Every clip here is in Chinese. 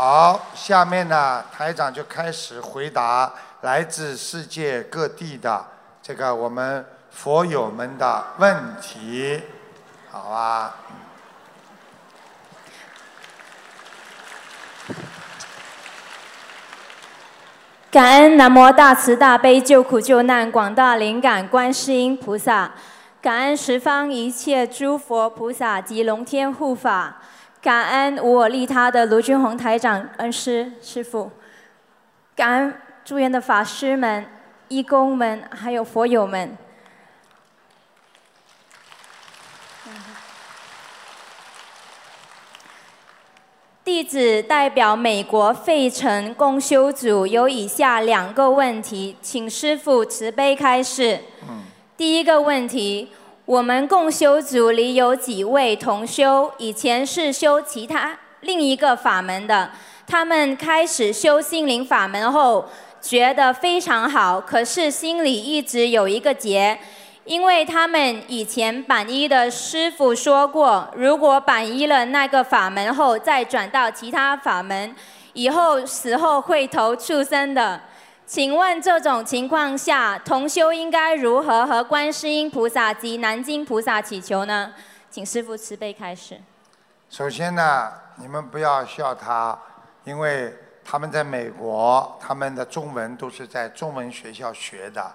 好，下面呢，台长就开始回答来自世界各地的这个我们佛友们的问题，好啊。感恩南无大慈大悲救苦救难广大灵感观世音菩萨，感恩十方一切诸佛菩萨及龙天护法。感恩无我利他的卢俊宏台长恩师师父，感恩住院的法师们、义工们，还有佛友们。弟子代表美国费城共修组有以下两个问题，请师父慈悲开示。第一个问题。我们共修组里有几位同修，以前是修其他另一个法门的，他们开始修心灵法门后，觉得非常好，可是心里一直有一个结，因为他们以前板一的师傅说过，如果板一了那个法门后，再转到其他法门，以后死后会投畜生的。请问这种情况下，同修应该如何和观世音菩萨及南京菩萨祈求呢？请师父慈悲开始。首先呢，你们不要笑他，因为他们在美国，他们的中文都是在中文学校学的，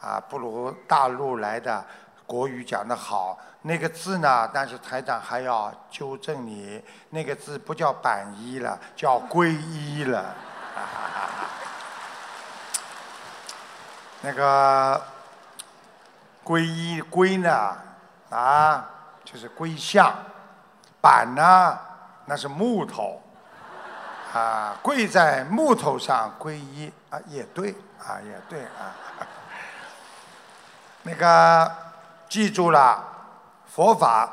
啊，不如大陆来的国语讲得好。那个字呢，但是台长还要纠正你，那个字不叫板衣了，叫皈依了。那个皈依皈呢啊，就是归向；板呢，那是木头啊，跪在木头上皈依啊，也对啊，也对啊。那个记住了，佛法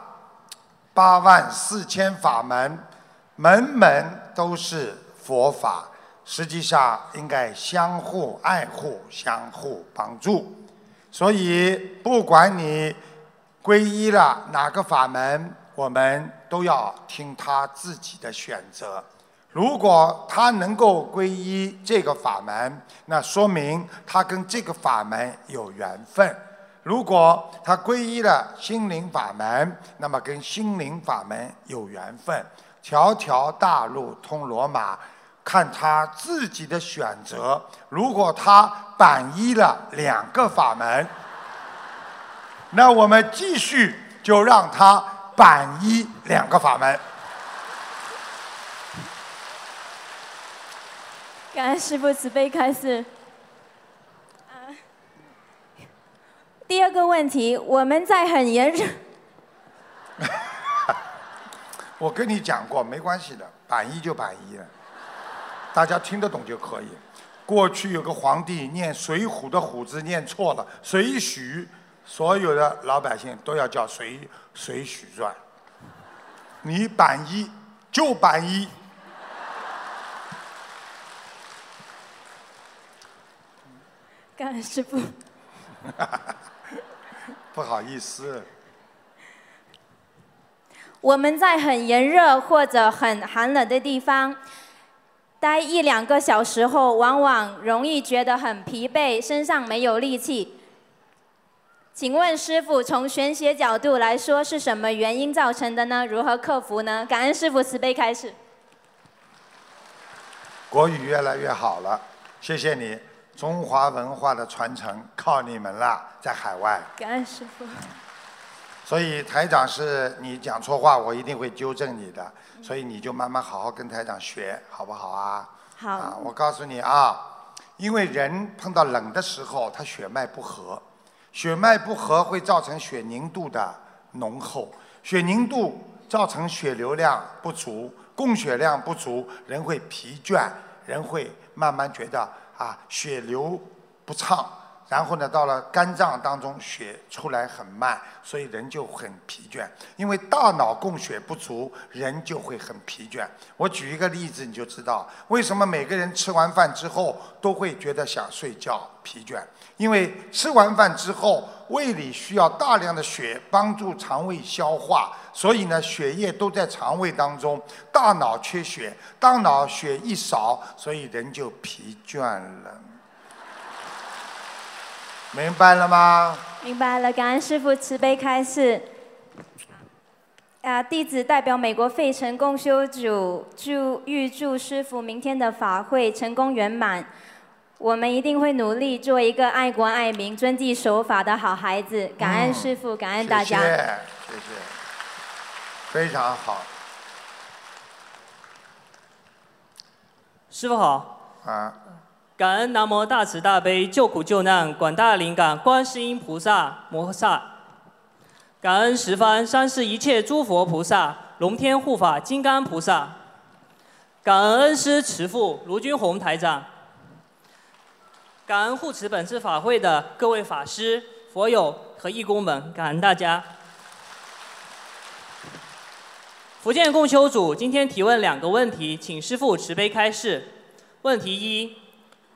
八万四千法门，门门都是佛法。实际上应该相互爱护、相互帮助，所以不管你皈依了哪个法门，我们都要听他自己的选择。如果他能够皈依这个法门，那说明他跟这个法门有缘分；如果他皈依了心灵法门，那么跟心灵法门有缘分。条条大路通罗马。看他自己的选择。如果他板依了两个法门，那我们继续就让他板依两个法门。感恩师父慈悲开示。第二个问题，我们在很炎热。我跟你讲过，没关系的，板依就板依了。大家听得懂就可以。过去有个皇帝念《水浒》的“虎”字念错了，水浒，所有的老百姓都要叫《水水浒传》。你板一就板一。感恩师傅。不好意思。我们在很炎热或者很寒冷的地方。待一两个小时后，往往容易觉得很疲惫，身上没有力气。请问师傅，从玄学角度来说，是什么原因造成的呢？如何克服呢？感恩师傅慈悲开始。国语越来越好了，谢谢你，中华文化的传承靠你们了，在海外。感恩师傅。所以台长是你讲错话，我一定会纠正你的。所以你就慢慢好好跟台长学，好不好啊？好。啊，我告诉你啊，因为人碰到冷的时候，他血脉不和，血脉不和会造成血凝度的浓厚，血凝度造成血流量不足，供血量不足，人会疲倦，人会慢慢觉得啊血流不畅。然后呢，到了肝脏当中，血出来很慢，所以人就很疲倦。因为大脑供血不足，人就会很疲倦。我举一个例子，你就知道为什么每个人吃完饭之后都会觉得想睡觉、疲倦。因为吃完饭之后，胃里需要大量的血帮助肠胃消化，所以呢，血液都在肠胃当中。大脑缺血，大脑血一少，所以人就疲倦了。明白了吗？明白了，感恩师傅慈悲开示。啊，弟子代表美国费城共修组祝预祝师傅明天的法会成功圆满。我们一定会努力做一个爱国爱民、遵纪守法的好孩子。感恩师父，感恩大家。谢谢，谢谢，非常好。师傅好。啊。感恩南无大慈大悲救苦救难广大灵感观世音菩萨摩诃萨。感恩十方三世一切诸佛菩萨、龙天护法金刚菩萨。感恩恩师慈父卢军宏台长。感恩护持本次法会的各位法师、佛友和义工们，感恩大家。福建共修组今天提问两个问题，请师父慈悲开示。问题一：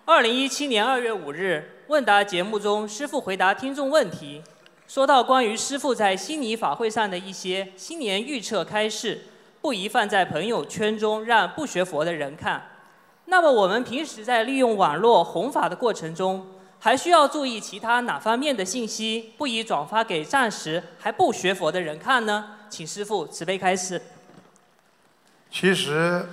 二零一七年二月五日问答节目中，师父回答听众问题，说到关于师父在悉尼法会上的一些新年预测开示，不宜放在朋友圈中让不学佛的人看。那么我们平时在利用网络弘法的过程中，还需要注意其他哪方面的信息，不宜转发给暂时还不学佛的人看呢？请师父慈悲开示。其实，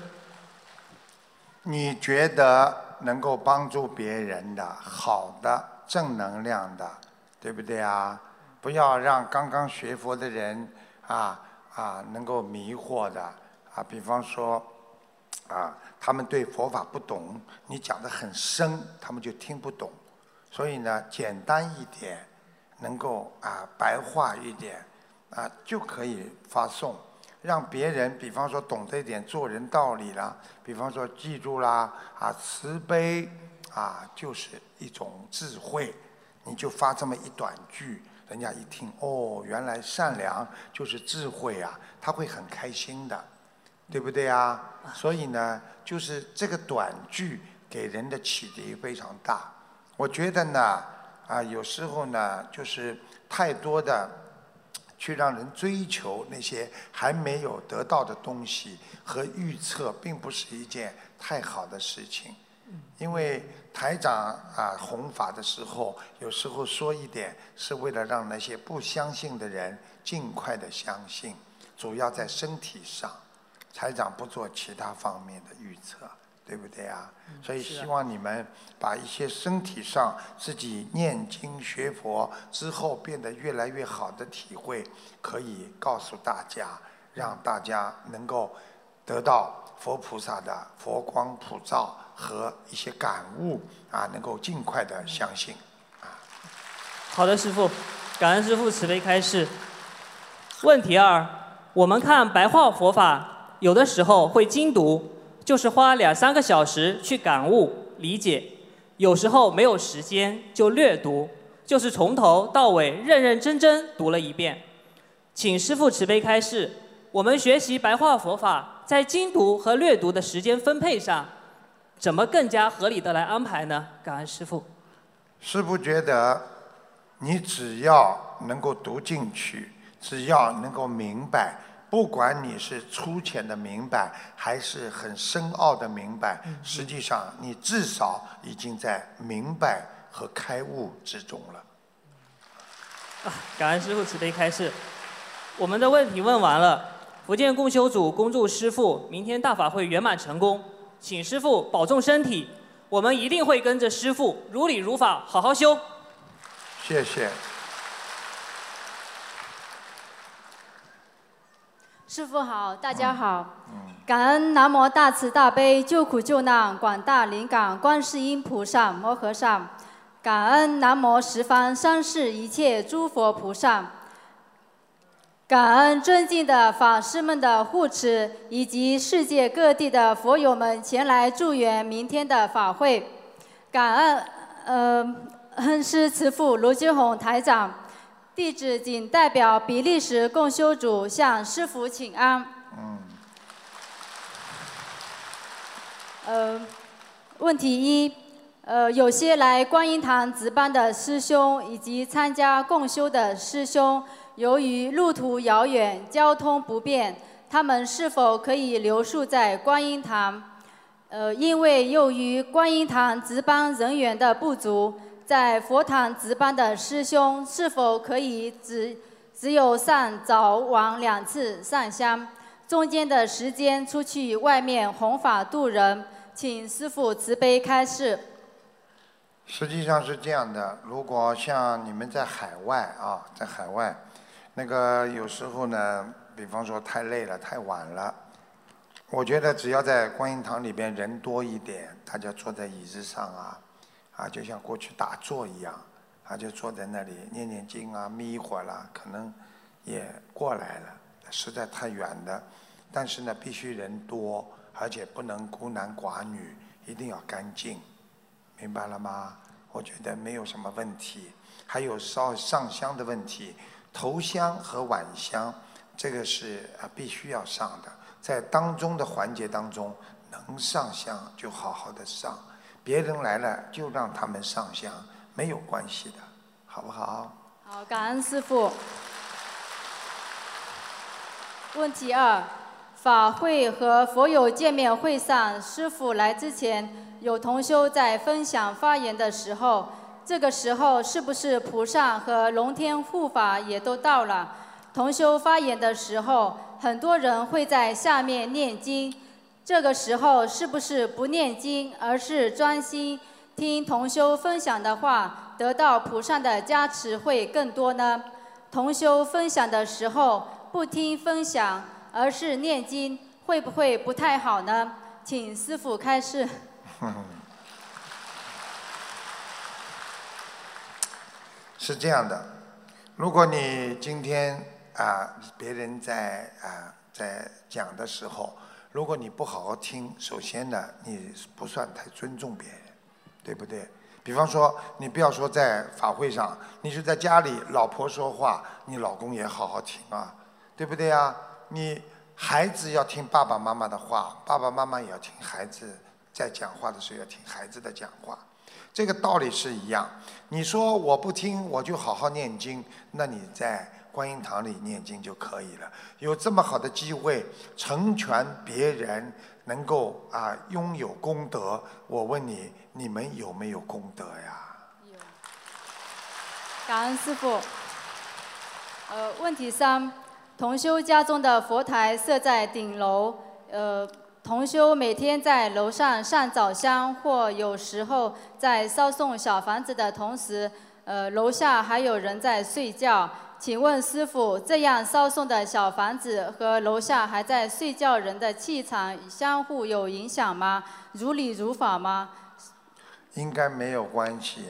你觉得能够帮助别人的、好的、正能量的，对不对啊？不要让刚刚学佛的人啊啊能够迷惑的啊，比方说啊。他们对佛法不懂，你讲的很深，他们就听不懂。所以呢，简单一点，能够啊白话一点，啊就可以发送，让别人，比方说懂得一点做人道理啦，比方说记住啦，啊慈悲啊就是一种智慧，你就发这么一短句，人家一听，哦，原来善良就是智慧啊，他会很开心的。对不对啊？所以呢，就是这个短句给人的启迪非常大。我觉得呢，啊，有时候呢，就是太多的去让人追求那些还没有得到的东西和预测，并不是一件太好的事情。因为台长啊弘法的时候，有时候说一点，是为了让那些不相信的人尽快的相信，主要在身体上。台长不做其他方面的预测，对不对啊？所以希望你们把一些身体上自己念经学佛之后变得越来越好的体会，可以告诉大家，让大家能够得到佛菩萨的佛光普照和一些感悟啊，能够尽快的相信啊。好的，师傅，感恩师傅慈悲开示。问题二，我们看白话佛法。有的时候会精读，就是花两三个小时去感悟理解；有时候没有时间就略读，就是从头到尾认认真真读了一遍。请师父慈悲开示，我们学习白话佛法，在精读和略读的时间分配上，怎么更加合理的来安排呢？感恩师父。师父觉得，你只要能够读进去，只要能够明白。不管你是粗浅的明白，还是很深奥的明白，实际上你至少已经在明白和开悟之中了。啊，感恩师傅慈悲开示，我们的问题问完了。福建共修组恭祝师傅明天大法会圆满成功，请师傅保重身体，我们一定会跟着师傅如理如法好好修。谢谢。师傅好，大家好。感恩南无大慈大悲救苦救难广大灵感观世音菩萨摩诃萨，感恩南无十方三世一切诸佛菩萨，感恩尊敬的法师们的护持，以及世界各地的佛友们前来助缘明天的法会。感恩呃恩师慈父卢金红台长，弟子仅代表比利时共修组向师父请安。嗯。呃，问题一，呃，有些来观音堂值班的师兄以及参加共修的师兄，由于路途遥远、交通不便，他们是否可以留宿在观音堂？呃，因为由于观音堂值班人员的不足。在佛堂值班的师兄是否可以只只有上早晚两次上香，中间的时间出去外面弘法度人，请师父慈悲开示。实际上是这样的，如果像你们在海外啊，在海外，那个有时候呢，比方说太累了、太晚了，我觉得只要在观音堂里边人多一点，大家坐在椅子上啊。啊，就像过去打坐一样，啊，就坐在那里念念经啊，眯一会儿啦，可能也过来了。实在太远的，但是呢，必须人多，而且不能孤男寡女，一定要干净，明白了吗？我觉得没有什么问题。还有烧上香的问题，头香和晚香，这个是啊必须要上的，在当中的环节当中，能上香就好好的上。别人来了就让他们上香，没有关系的，好不好？好，感恩师傅。问题二：法会和佛友见面会上，师傅来之前，有同修在分享发言的时候，这个时候是不是菩萨和龙天护法也都到了？同修发言的时候，很多人会在下面念经。这个时候是不是不念经，而是专心听同修分享的话，得到菩萨的加持会更多呢？同修分享的时候不听分享，而是念经，会不会不太好呢？请师傅开示。是这样的，如果你今天啊，别人在啊在讲的时候。如果你不好好听，首先呢，你不算太尊重别人，对不对？比方说，你不要说在法会上，你是在家里，老婆说话，你老公也好好听啊，对不对啊？你孩子要听爸爸妈妈的话，爸爸妈妈也要听孩子在讲话的时候要听孩子的讲话，这个道理是一样。你说我不听，我就好好念经，那你在。观音堂里念经就可以了。有这么好的机会成全别人，能够啊拥有功德。我问你，你们有没有功德呀？有。感恩师傅。呃，问题三：同修家中的佛台设在顶楼，呃，同修每天在楼上上早香，或有时候在烧送小房子的同时，呃，楼下还有人在睡觉。请问师傅，这样烧送的小房子和楼下还在睡觉人的气场相互有影响吗？如理如法吗？应该没有关系。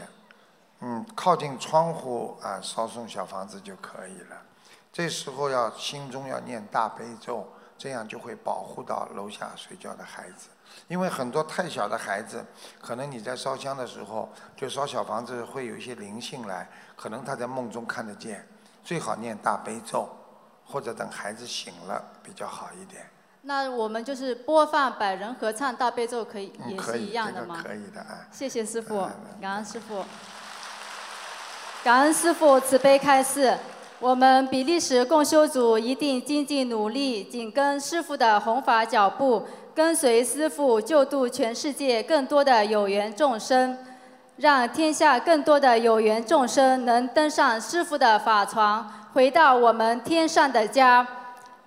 嗯，靠近窗户啊，烧送小房子就可以了。这时候要心中要念大悲咒，这样就会保护到楼下睡觉的孩子。因为很多太小的孩子，可能你在烧香的时候就烧小房子，会有一些灵性来，可能他在梦中看得见。最好念大悲咒，或者等孩子醒了比较好一点。那我们就是播放百人合唱大悲咒，可以也是一样的吗？可以的啊。谢谢师傅，感恩师傅。感恩师傅慈悲开示，我们比利时共修组一定精进努力，紧跟师傅的弘法脚步，跟随师傅救度全世界更多的有缘众生。让天下更多的有缘众生能登上师父的法船，回到我们天上的家。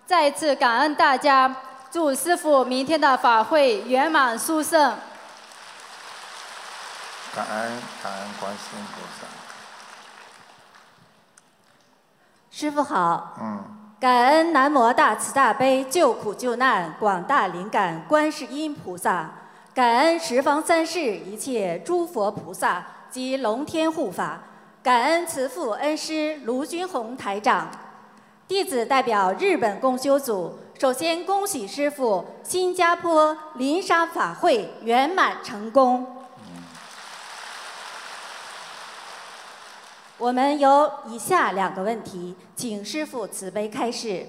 再次感恩大家，祝师父明天的法会圆满殊胜。感恩感恩观世音菩萨。师父好。嗯。感恩南无大慈大悲救苦救难广大灵感观世音菩萨。感恩十方三世一切诸佛菩萨及龙天护法，感恩慈父恩师卢军宏台长，弟子代表日本共修组，首先恭喜师父新加坡林沙法会圆满成功。我们有以下两个问题，请师父慈悲开示。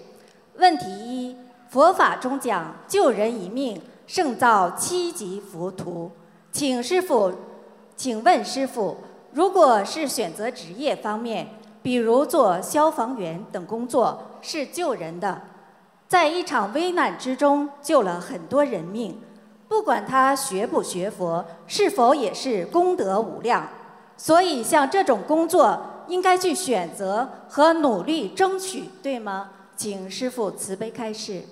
问题一：佛法中讲救人一命胜造七级浮屠，请师傅，请问师傅，如果是选择职业方面，比如做消防员等工作，是救人的，在一场危难之中救了很多人命，不管他学不学佛，是否也是功德无量。所以，像这种工作，应该去选择和努力争取，对吗？请师傅慈悲开示。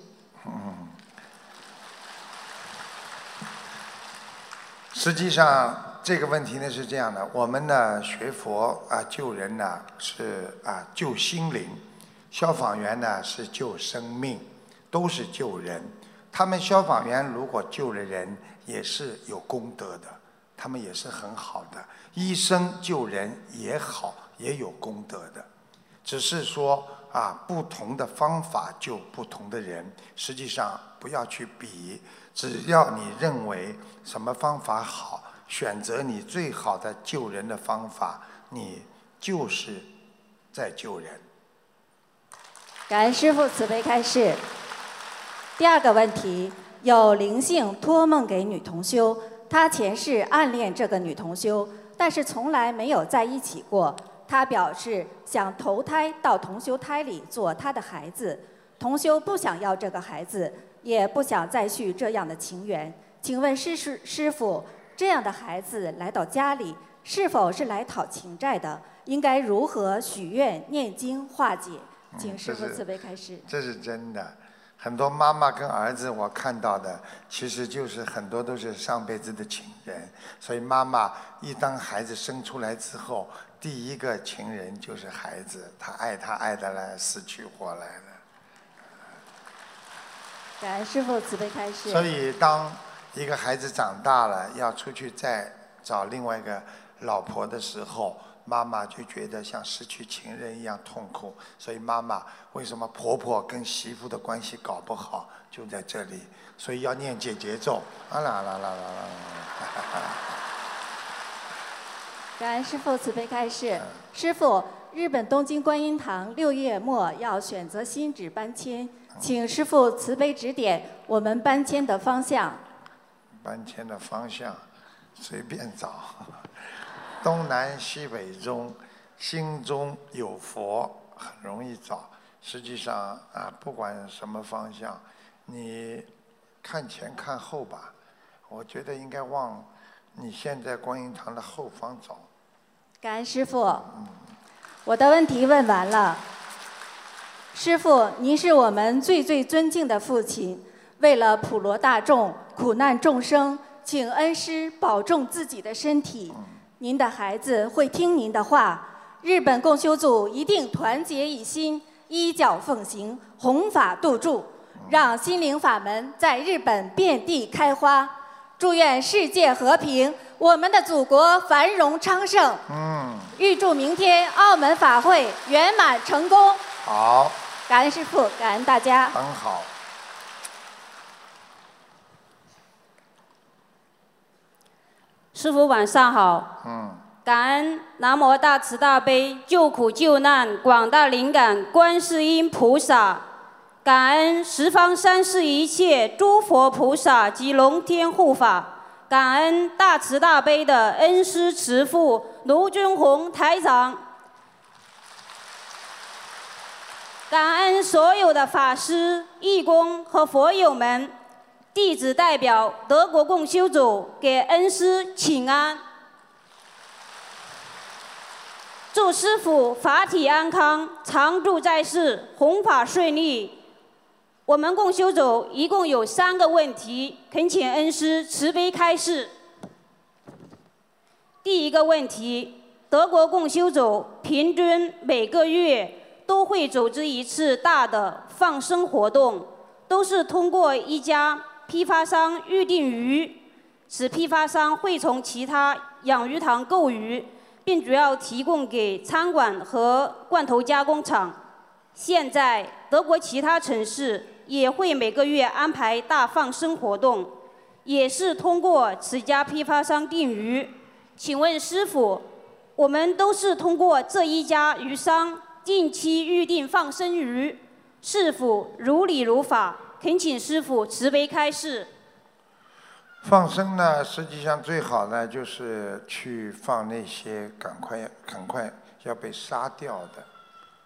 实际上，这个问题呢是这样的：我们呢学佛啊救人呢是啊救心灵，消防员呢是救生命，都是救人。他们消防员如果救了人，也是有功德的。他们也是很好的，医生救人也好，也有功德的，只是说啊，不同的方法救不同的人，实际上不要去比，只要你认为什么方法好，选择你最好的救人的方法，你就是在救人。感恩师父慈悲开示。第二个问题，有灵性托梦给女同修。他前世暗恋这个女同修，但是从来没有在一起过。他表示想投胎到同修胎里做他的孩子，同修不想要这个孩子，也不想再续这样的情缘。请问师师师傅，这样的孩子来到家里，是否是来讨情债的？应该如何许愿、念经化解？请师傅慈悲开示。这是真的。很多妈妈跟儿子，我看到的其实就是很多都是上辈子的情人，所以妈妈一当孩子生出来之后，第一个情人就是孩子，他爱他爱的来死去活来的。感恩师傅慈悲开示。所以当一个孩子长大了，要出去再找另外一个老婆的时候。妈妈就觉得像失去情人一样痛苦，所以妈妈为什么婆婆跟媳妇的关系搞不好，就在这里，所以要念姐节奏，啊啦啦啦啦啦。感恩师父慈悲开示，师父，日本东京观音堂六月末要选择新址搬迁，请师傅慈悲指点我们搬迁的方向。搬迁的方向，随便找。东南西北中，心中有佛很容易找。实际上啊，不管什么方向，你看前看后吧。我觉得应该往你现在观音堂的后方走。感恩师傅，我的问题问完了。师傅，您是我们最最尊敬的父亲，为了普罗大众、苦难众生，请恩师保重自己的身体。您的孩子会听您的话，日本共修组一定团结一心，依教奉行，弘法度助，让心灵法门在日本遍地开花。祝愿世界和平，我们的祖国繁荣昌盛。嗯。预祝明天澳门法会圆满成功。好。感恩师父，感恩大家。很好。师傅晚上好。嗯。感恩南无大慈大悲救苦救难广大灵感观世音菩萨，感恩十方三世一切诸佛菩萨及龙天护法，感恩大慈大悲的恩师慈父卢军宏台长，感恩所有的法师、义工和佛友们。弟子代表德国共修组给恩师请安，祝师傅法体安康，常住在世，弘法顺利。我们共修组一共有三个问题，恳请恩师慈悲开示。第一个问题，德国共修组平均每个月都会组织一次大的放生活动，都是通过一家。批发商预定鱼，此批发商会从其他养鱼塘购鱼，并主要提供给餐馆和罐头加工厂。现在德国其他城市也会每个月安排大放生活动，也是通过此家批发商订鱼。请问师傅，我们都是通过这一家鱼商定期预定放生鱼，是否如理如法？恳请师傅慈悲开示。放生呢，实际上最好呢，就是去放那些赶快、赶快要被杀掉的，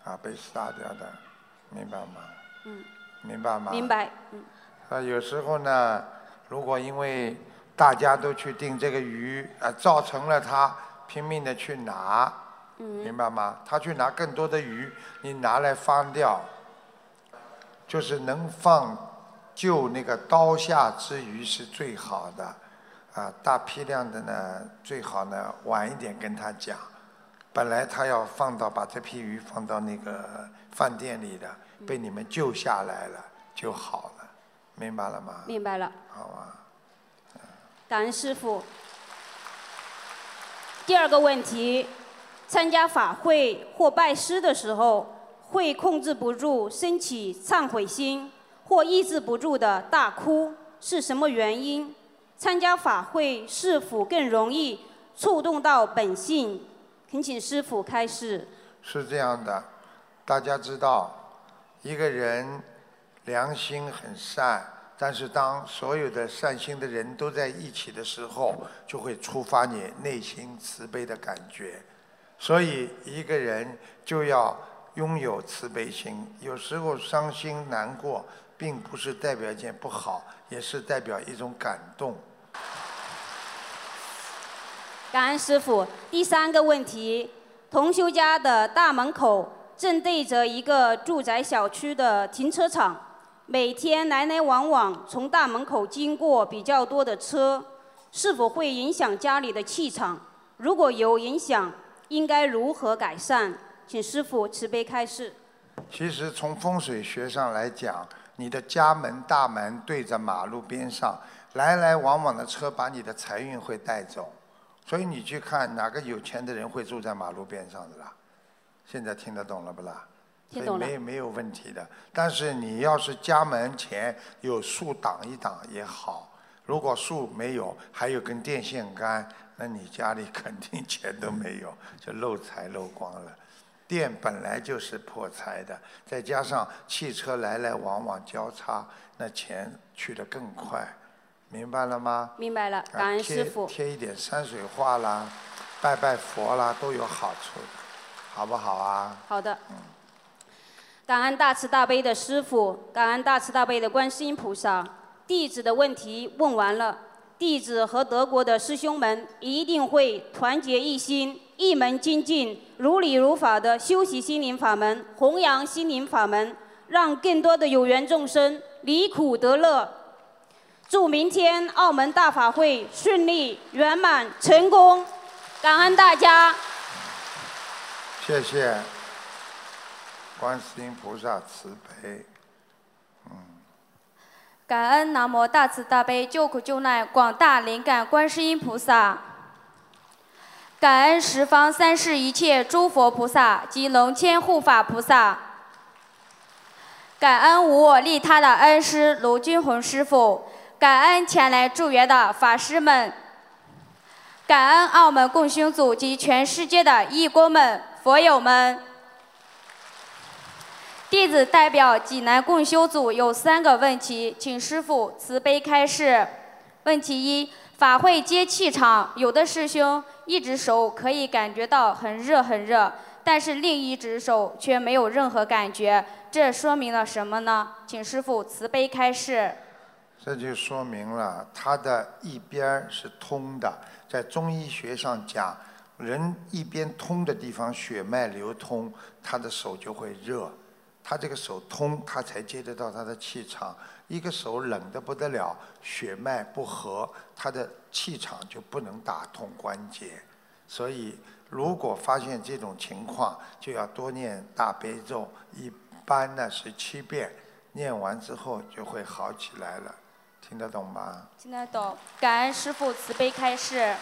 啊，被杀掉的，明白吗？嗯。明白吗？明白。嗯。啊，有时候呢，如果因为大家都去订这个鱼，啊，造成了他拼命的去拿，嗯。明白吗？他去拿更多的鱼，你拿来放掉，就是能放。就那个刀下之鱼是最好的，啊，大批量的呢，最好呢晚一点跟他讲。本来他要放到把这批鱼放到那个饭店里的，被你们救下来了就好了，明白了吗？明白了。好啊。感恩师傅。第二个问题，参加法会或拜师的时候，会控制不住升起忏悔心。或抑制不住的大哭是什么原因？参加法会是否更容易触动到本性？恳请师傅开示。是这样的，大家知道，一个人良心很善，但是当所有的善心的人都在一起的时候，就会触发你内心慈悲的感觉。所以一个人就要拥有慈悲心。有时候伤心难过。并不是代表一件不好，也是代表一种感动。感恩师傅。第三个问题：同修家的大门口正对着一个住宅小区的停车场，每天来来往往从大门口经过比较多的车，是否会影响家里的气场？如果有影响，应该如何改善？请师傅慈悲开示。其实从风水学上来讲。你的家门大门对着马路边上，来来往往的车把你的财运会带走，所以你去看哪个有钱的人会住在马路边上的啦？现在听得懂了不啦？听懂了。没没有问题的，但是你要是家门前有树挡一挡也好，如果树没有，还有根电线杆，那你家里肯定钱都没有，就漏财漏光了。店本来就是破财的，再加上汽车来来往往交叉，那钱去得更快，明白了吗？明白了，感恩师傅。贴一点山水画啦，拜拜佛啦，都有好处的，好不好啊？好的。嗯。感恩大慈大悲的师傅，感恩大慈大悲的观世音菩萨，弟子的问题问完了，弟子和德国的师兄们一定会团结一心。一门精进，如理如法的修习心灵法门，弘扬心灵法门，让更多的有缘众生离苦得乐。祝明天澳门大法会顺利圆满成功，感恩大家。谢谢，观世音菩萨慈悲。感恩南无大慈大悲救苦救难广大灵感观世音菩萨。感恩十方三世一切诸佛菩萨及龙天护法菩萨，感恩无我利他的恩师卢军宏师傅，感恩前来助缘的法师们，感恩澳门共修组及全世界的义工们、佛友们。弟子代表济南共修组有三个问题，请师傅慈悲开示。问题一：法会接气场，有的师兄。一只手可以感觉到很热很热，但是另一只手却没有任何感觉，这说明了什么呢？请师傅慈悲开示。这就说明了他的一边是通的，在中医学上讲，人一边通的地方血脉流通，他的手就会热，他这个手通，他才接得到他的气场。一个手冷得不得了，血脉不和，他的气场就不能打通关节。所以，如果发现这种情况，就要多念大悲咒，一般呢是七遍，念完之后就会好起来了。听得懂吗？听得懂。感恩师父慈悲开示。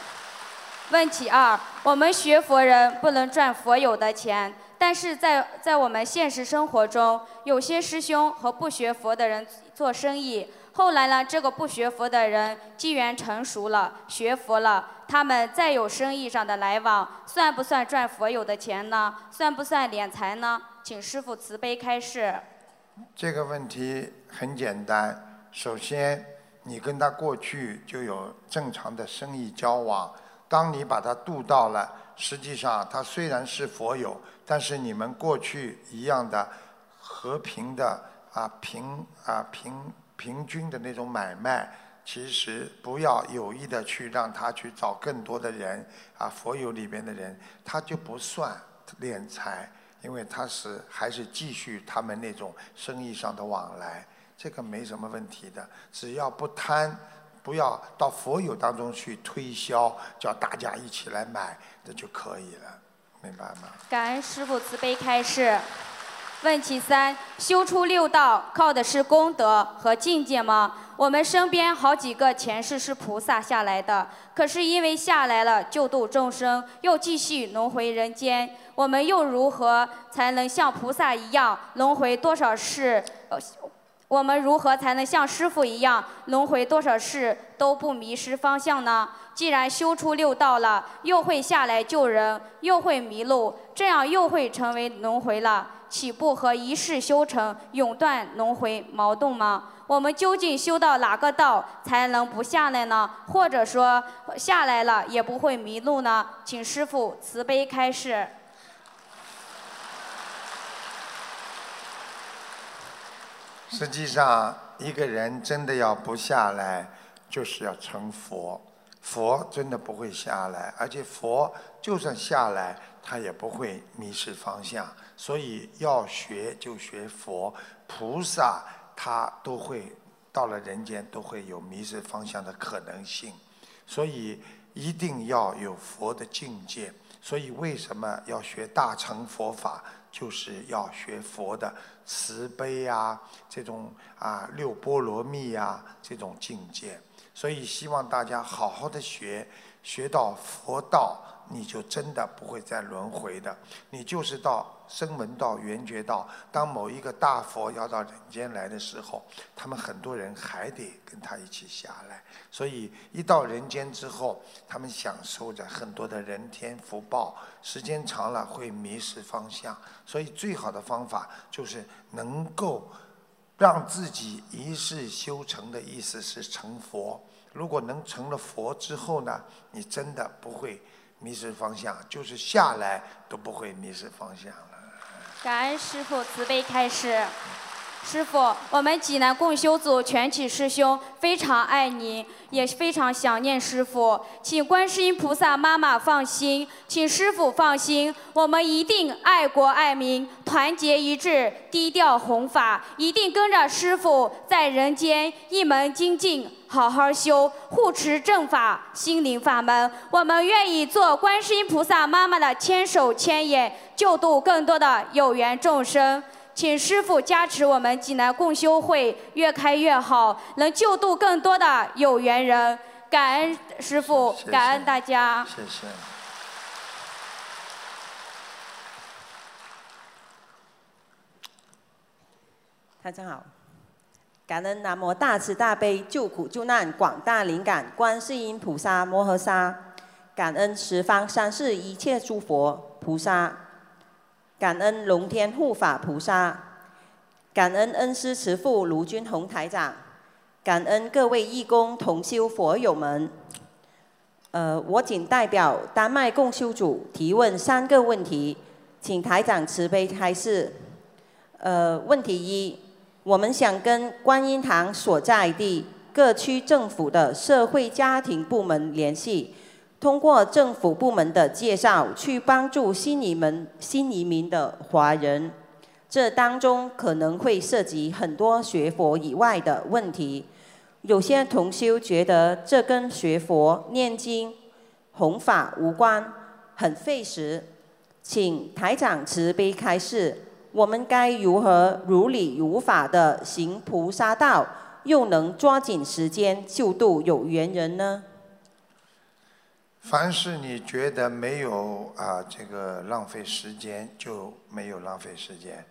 问题二：我们学佛人不能赚佛友的钱。但是在在我们现实生活中，有些师兄和不学佛的人做生意，后来呢，这个不学佛的人机缘成熟了，学佛了，他们再有生意上的来往，算不算赚佛友的钱呢？算不算敛财呢？请师傅慈悲开示。这个问题很简单，首先你跟他过去就有正常的生意交往，当你把他渡到了，实际上他虽然是佛友，但是你们过去一样的和平的啊平啊平平均的那种买卖，其实不要有意的去让他去找更多的人啊佛友里边的人，他就不算敛财。因为他是还是继续他们那种生意上的往来，这个没什么问题的，只要不贪，不要到佛友当中去推销，叫大家一起来买，这就可以了，明白吗？感恩师父慈悲开示。问题三：修出六道靠的是功德和境界吗？我们身边好几个前世是菩萨下来的，可是因为下来了救度众生，又继续轮回人间。我们又如何才能像菩萨一样轮回多少世？我们如何才能像师傅一样轮回多少世都不迷失方向呢？既然修出六道了，又会下来救人，又会迷路，这样又会成为轮回了。岂不和一世修成、永断轮回矛盾吗？我们究竟修到哪个道才能不下来呢？或者说下来了也不会迷路呢？请师父慈悲开示。实际上，一个人真的要不下来，就是要成佛。佛真的不会下来，而且佛就算下来，他也不会迷失方向。所以要学就学佛，菩萨他都会到了人间都会有迷失方向的可能性，所以一定要有佛的境界。所以为什么要学大乘佛法？就是要学佛的慈悲呀，这种啊六波罗蜜呀这种境界。所以希望大家好好的学，学到佛道。你就真的不会再轮回的，你就是到声闻道、缘觉道。当某一个大佛要到人间来的时候，他们很多人还得跟他一起下来。所以一到人间之后，他们享受着很多的人天福报，时间长了会迷失方向。所以最好的方法就是能够让自己一世修成的意思是成佛。如果能成了佛之后呢，你真的不会。迷失方向，就是下来都不会迷失方向。感恩师父慈悲开示。师傅，我们济南共修组全体师兄非常爱您，也非常想念师傅，请观世音菩萨妈妈放心，请师傅放心，我们一定爱国爱民，团结一致，低调弘法，一定跟着师傅在人间一门精进，好好修，护持正法，心灵法门。我们愿意做观世音菩萨妈妈的千手千眼，救度更多的有缘众生。请师傅加持我们济南共修会越开越好，能救度更多的有缘人。感恩师傅，感恩大家。谢谢。大家好，感恩南无大慈大悲救苦救难广大灵感观世音菩萨摩诃萨，感恩十方三世一切诸佛菩萨。感恩龙天护法菩萨，感恩恩师慈父卢军宏台长，感恩各位义工同修佛友们。呃，我仅代表丹麦共修组提问三个问题，请台长慈悲开示。呃，问题一，我们想跟观音堂所在地各区政府的社会家庭部门联系。通过政府部门的介绍去帮助新移民、新移民的华人，这当中可能会涉及很多学佛以外的问题。有些同修觉得这跟学佛、念经、弘法无关，很费时。请台长慈悲开示，我们该如何如理如法的行菩萨道，又能抓紧时间救度有缘人呢？凡是你觉得没有啊这个浪费时间，就没有浪费时间。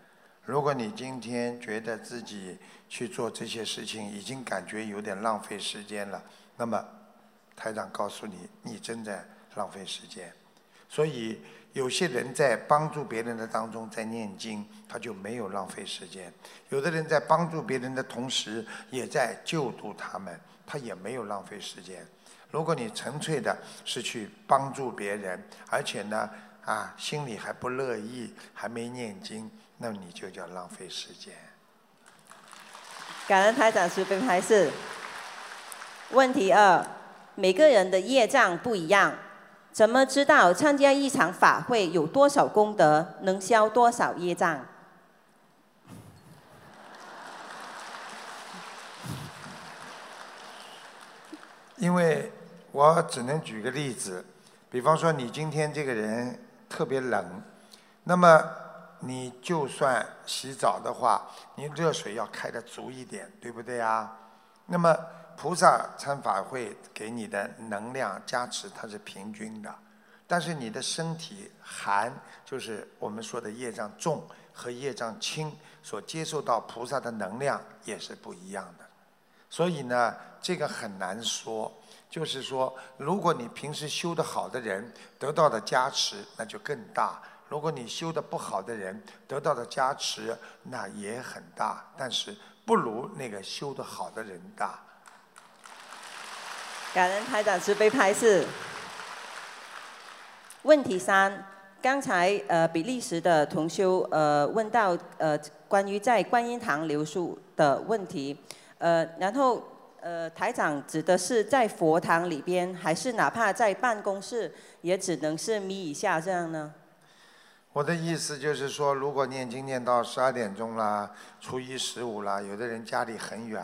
如果你今天觉得自己去做这些事情已经感觉有点浪费时间了，那么台长告诉你，你正在浪费时间。所以有些人在帮助别人的当中在念经，他就没有浪费时间；有的人在帮助别人的同时，也在救度他们，他也没有浪费时间。如果你纯粹的是去帮助别人，而且呢啊心里还不乐意，还没念经，那你就叫浪费时间。感恩台长慈悲开示。问题二：每个人的业障不一样，怎么知道参加一场法会有多少功德，能消多少业障？因为我只能举个例子，比方说你今天这个人特别冷，那么你就算洗澡的话，你热水要开的足一点，对不对啊？那么菩萨参法会给你的能量加持，它是平均的，但是你的身体寒，就是我们说的业障重和业障轻，所接受到菩萨的能量也是不一样的。所以呢，这个很难说。就是说，如果你平时修得好的人，得到的加持那就更大；如果你修得不好的人，得到的加持那也很大，但是不如那个修得好的人大。感恩台长慈悲拍示。问题三，刚才呃比利时的同修呃问到呃关于在观音堂留宿的问题，呃然后呃台长指的是在佛堂里边，还是哪怕在办公室，也只能是眯一下这样呢？我的意思就是说，如果念经念到十二点钟啦，初一十五啦，有的人家里很远，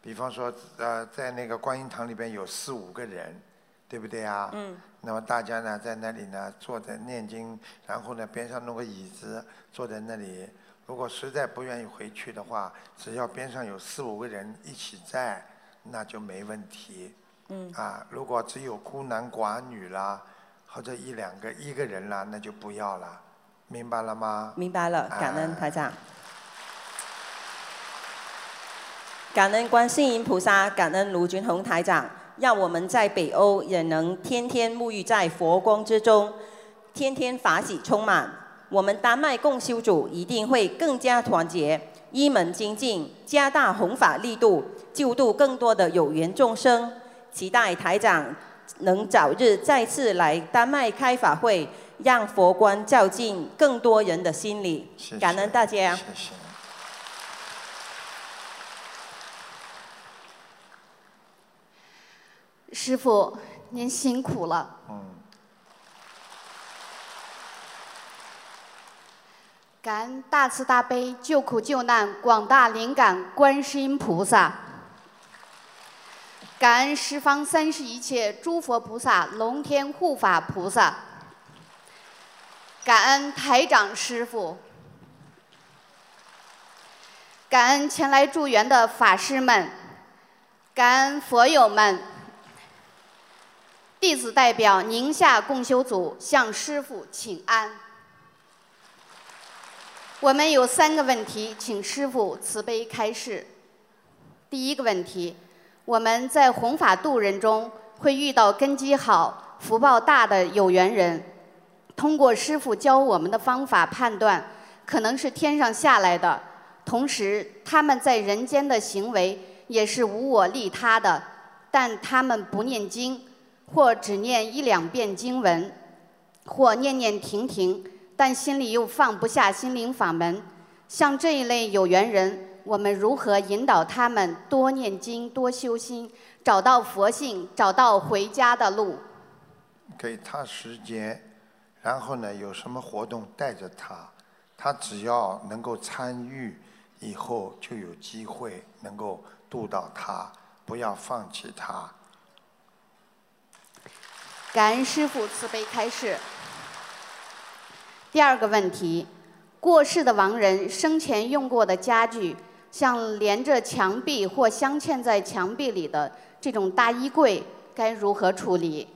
比方说呃在那个观音堂里边有四五个人，对不对啊？嗯。那么大家呢在那里呢坐在念经，然后呢边上弄个椅子坐在那里。如果实在不愿意回去的话，只要边上有四五个人一起在，那就没问题。嗯。啊，如果只有孤男寡女啦，或者一两个一个人啦，那就不要了，明白了吗？明白了，啊感恩台长。感恩观世音菩萨，感恩卢军宏台长，让我们在北欧也能天天沐浴在佛光之中，天天法喜充满。我们丹麦共修组一定会更加团结，一门精进，加大弘法力度，救度更多的有缘众生。期待台长能早日再次来丹麦开法会，让佛光照进更多人的心里。谢谢感恩大家。谢谢。师傅，您辛苦了。嗯。感恩大慈大悲救苦救难广大灵感观世音菩萨，感恩十方三世一切诸佛菩萨、龙天护法菩萨，感恩台长师傅，感恩前来助缘的法师们，感恩佛友们。弟子代表宁夏共修组向师傅请安。我们有三个问题，请师傅慈悲开示。第一个问题，我们在弘法度人中会遇到根基好、福报大的有缘人，通过师傅教我们的方法判断，可能是天上下来的，同时他们在人间的行为也是无我利他的，但他们不念经。或只念一两遍经文，或念念停停，但心里又放不下心灵法门。像这一类有缘人，我们如何引导他们多念经、多修心，找到佛性，找到回家的路？给他时间，然后呢，有什么活动带着他，他只要能够参与，以后就有机会能够度到他，不要放弃他。感恩师父慈悲开示。第二个问题，过世的亡人生前用过的家具，像连着墙壁或镶嵌在墙壁里的这种大衣柜，该如何处理？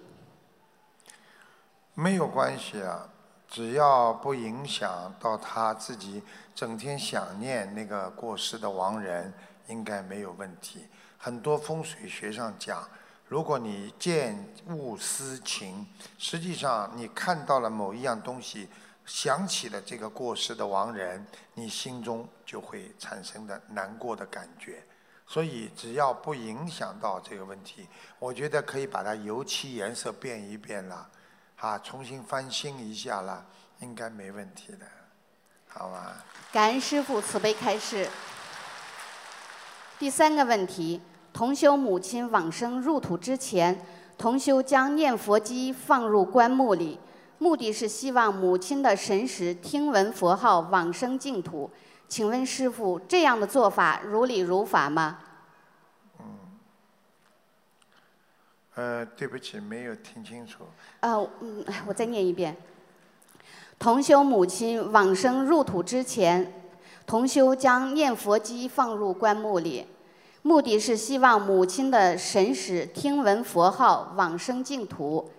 没有关系啊，只要不影响到他自己整天想念那个过世的亡人，应该没有问题。很多风水学上讲，如果你见物思情，实际上你看到了某一样东西，想起了这个过世的亡人，你心中就会产生的难过的感觉。所以只要不影响到这个问题，我觉得可以把它油漆颜色变一变了，啊，重新翻新一下了，应该没问题的，好吧？感恩师父慈悲开示。第三个问题：同修母亲往生入土之前，同修将念佛机放入棺木里，目的是希望母亲的神识听闻佛号往生净土。请问师傅，这样的做法如理如法吗？呃，对不起，没有听清楚。呃，嗯，我再念一遍。同修母亲往生入土之前，同修将念佛机放入棺木里，目的是希望母亲的神识听闻佛号往生净土。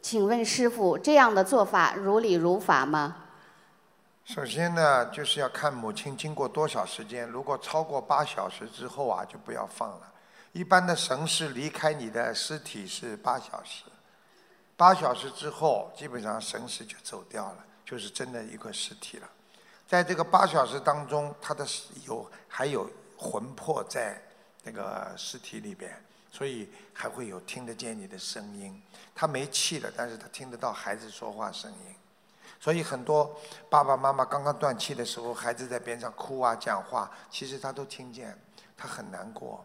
请问师傅，这样的做法如理如法吗？首先呢，就是要看母亲经过多少时间。如果超过八小时之后啊，就不要放了。一般的神识离开你的尸体是八小时，八小时之后，基本上神识就走掉了，就是真的一个尸体了。在这个八小时当中，他的有还有魂魄在那个尸体里边，所以还会有听得见你的声音。他没气了，但是他听得到孩子说话声音。所以很多爸爸妈妈刚刚断气的时候，孩子在边上哭啊、讲话，其实他都听见，他很难过。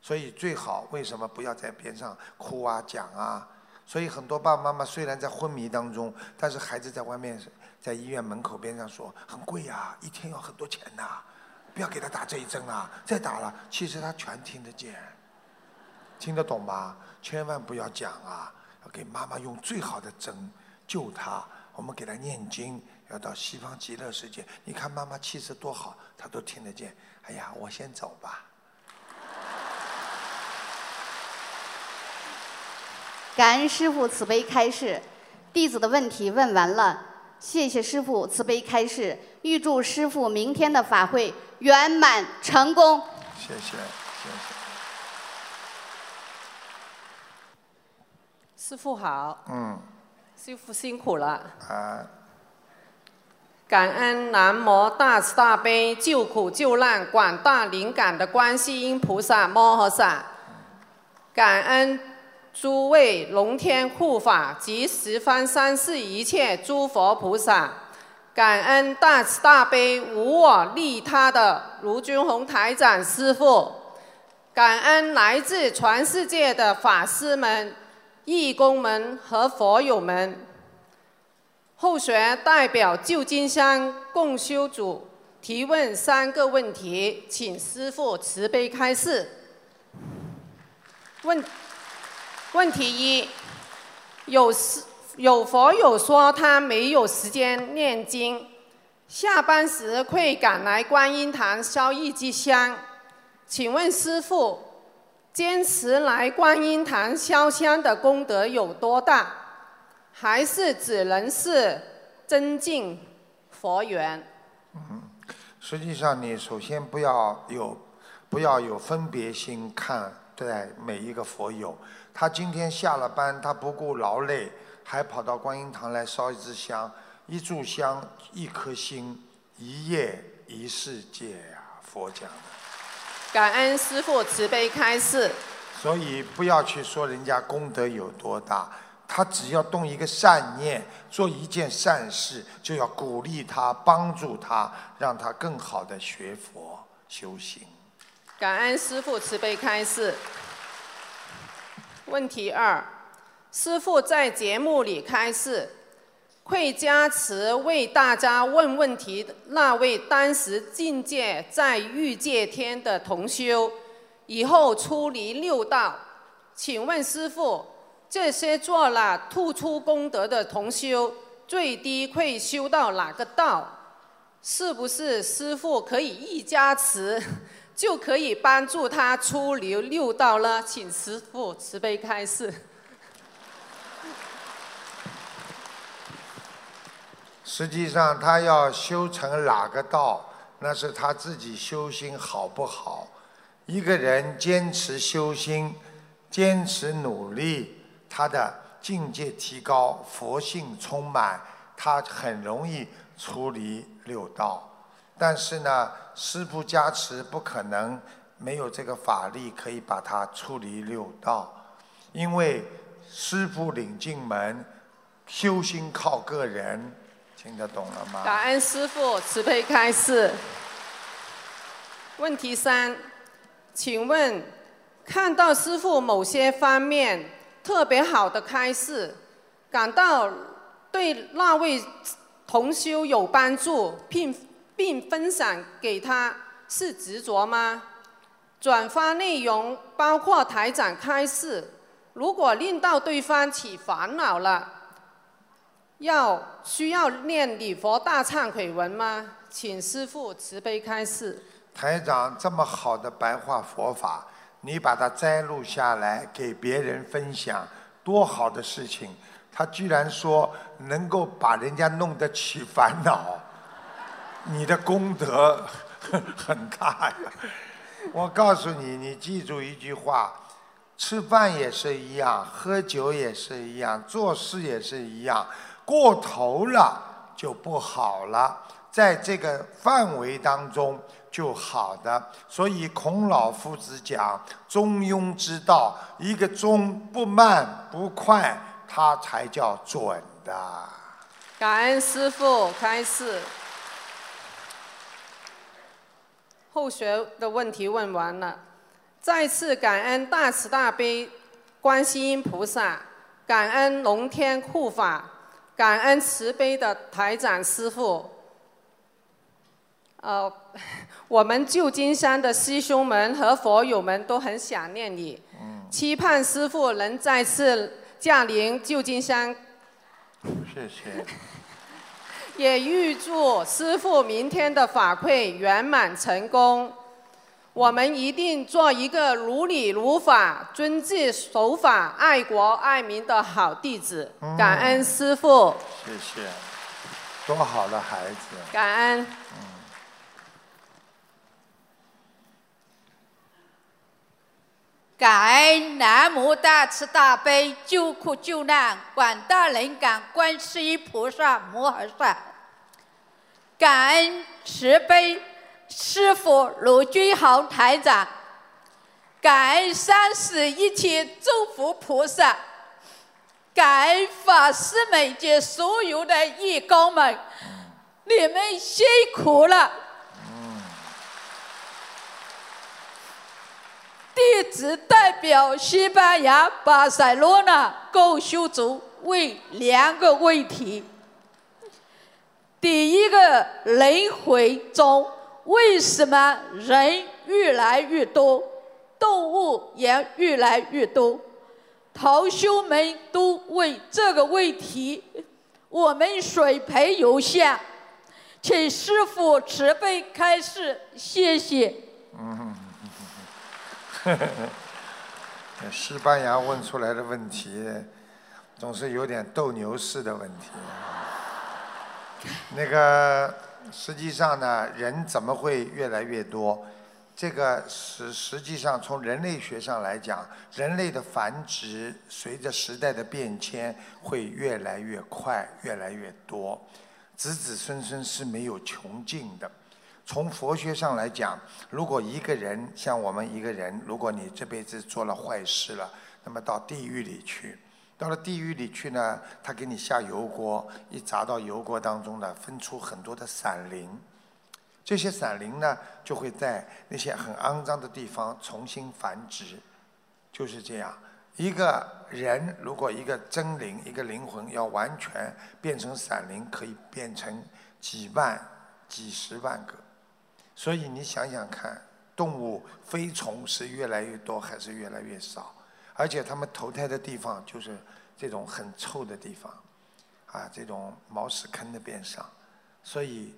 所以最好为什么不要在边上哭啊、讲啊？所以很多爸爸妈妈虽然在昏迷当中，但是孩子在外面在医院门口边上说很贵呀，一天要很多钱呐，不要给他打这一针啊，再打了，其实他全听得见，听得懂吗？千万不要讲啊，要给妈妈用最好的针救她。我们给她念经，要到西方极乐世界。你看妈妈气色多好，她都听得见。哎呀，我先走吧。感恩师傅慈悲开示，弟子的问题问完了，谢谢师傅慈悲开示，预祝师傅明天的法会圆满成功。谢谢，谢谢。师傅好。嗯。师傅辛苦了。啊！感恩南无大慈大悲救苦救难广大灵感的观世音菩萨摩诃萨，感恩诸位龙天护法及十方三世一切诸佛菩萨，感恩大慈大悲无我利他的卢军宏台长师傅，感恩来自全世界的法师们。义工们和佛友们，后学代表旧金山共修组提问三个问题，请师父慈悲开示。问问题一：有时有佛友说他没有时间念经，下班时会赶来观音堂烧一支香，请问师父？坚持来观音堂烧香的功德有多大？还是只能是增进佛缘？嗯，实际上你首先不要有不要有分别心看待每一个佛友。他今天下了班，他不顾劳累，还跑到观音堂来烧一支香，一炷香一颗心，一夜一世界呀，佛讲的。感恩师父慈悲开示。所以不要去说人家功德有多大，他只要动一个善念，做一件善事，就要鼓励他、帮助他，让他更好的学佛修行。感恩师父慈悲开示。问题二，师父在节目里开示。会加持为大家问问题那位当时境界在欲界天的同修，以后出离六道。请问师父，这些做了突出功德的同修，最低会修到哪个道？是不是师父可以一加持，就可以帮助他出离六道呢？请师父慈悲开示。实际上他要修成哪个道，那是他自己修心好不好。一个人坚持修心，坚持努力，他的境界提高，佛性充满，他很容易出离六道。但是呢，师父加持不可能没有这个法力可以把他出离六道，因为师父领进门，修心靠个人。听得懂了吗？感恩师父慈悲开示。问题三，请问看到师父某些方面特别好的开示，感到对那位同修有帮助，并并分享给他是执着吗？转发内容包括台长开示，如果令到对方起烦恼了。要需要念礼佛大忏悔文吗？请师父慈悲开示。台长这么好的白话佛法，你把它摘录下来给别人分享，多好的事情！他居然说能够把人家弄得起烦恼，你的功德很大呀！我告诉你，你记住一句话：吃饭也是一样，喝酒也是一样，做事也是一样。过头了就不好了，在这个范围当中就好的。所以孔老夫子讲中庸之道，一个中不慢不快，它才叫准的。感恩师父开示，后学的问题问完了，再次感恩大慈大悲观世音菩萨，感恩龙天护法。感恩慈悲的台长师傅，呃，我们旧金山的师兄们和佛友们都很想念你，期盼师傅能再次驾临旧金山。谢谢。也预祝师傅明天的法会圆满成功。我们一定做一个如理如法、遵纪守法、爱国爱民的好弟子。感恩师父。谢谢，多好的孩子。感恩。感恩南无大慈大悲救苦救难广大灵感观世音菩萨摩诃萨。感恩慈悲。师父卢军豪台长，感恩三世一切诸佛菩萨，感恩法师们及所有的义工们，你们辛苦了。弟子代表西班牙巴塞罗那共修组问两个问题：第一个轮回中。为什么人越来越多，动物也越来越多？同修们都问这个问题，我们水培有限，请师傅慈悲开示，谢谢。嗯，西班牙问出来的问题，总是有点斗牛士的问题。那个。实际上呢，人怎么会越来越多？这个实实际上从人类学上来讲，人类的繁殖随着时代的变迁会越来越快，越来越多，子子孙孙是没有穷尽的。从佛学上来讲，如果一个人像我们一个人，如果你这辈子做了坏事了，那么到地狱里去。到了地狱里去呢，他给你下油锅，一砸到油锅当中呢，分出很多的散灵。这些散灵呢，就会在那些很肮脏的地方重新繁殖。就是这样，一个人如果一个真灵、一个灵魂要完全变成散灵，可以变成几万、几十万个。所以你想想看，动物飞虫是越来越多还是越来越少？而且他们投胎的地方就是这种很臭的地方，啊，这种茅屎坑的边上，所以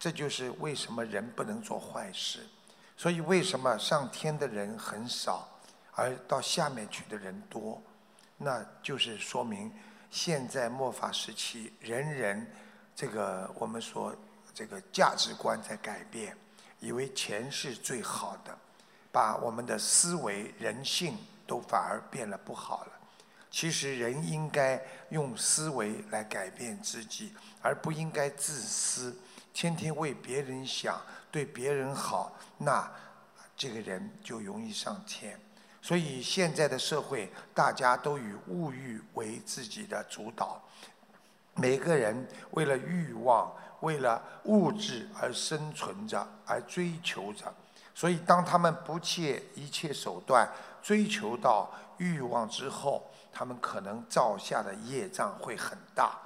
这就是为什么人不能做坏事。所以为什么上天的人很少，而到下面去的人多？那就是说明现在末法时期，人人这个我们说这个价值观在改变，以为钱是最好的，把我们的思维、人性都反而变了不好了。其实人应该用思维来改变自己，而不应该自私，天天为别人想，对别人好，那这个人就容易上天。所以现在的社会，大家都以物欲为自己的主导，每个人为了欲望、为了物质而生存着，而追求着。所以，当他们不切一切手段追求到欲望之后，他们可能造下的业障会很大。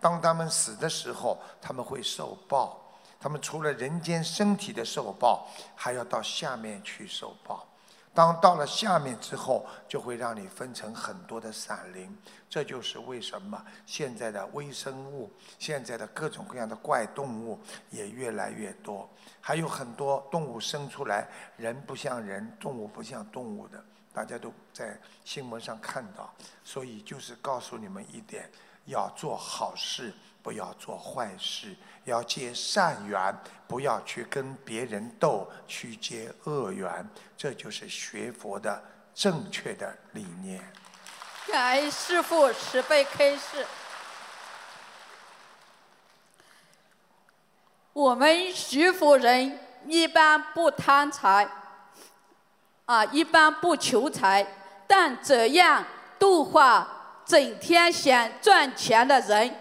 当他们死的时候，他们会受报。他们除了人间身体的受报，还要到下面去受报。当到了下面之后，就会让你分成很多的散灵。这就是为什么现在的微生物、现在的各种各样的怪动物也越来越多。还有很多动物生出来，人不像人，动物不像动物的，大家都在新闻上看到。所以就是告诉你们一点：要做好事，不要做坏事；要结善缘，不要去跟别人斗，去结恶缘。这就是学佛的正确的理念。感恩师父慈悲开示。我们学佛人一般不贪财，啊，一般不求财，但怎样度化整天想赚钱的人，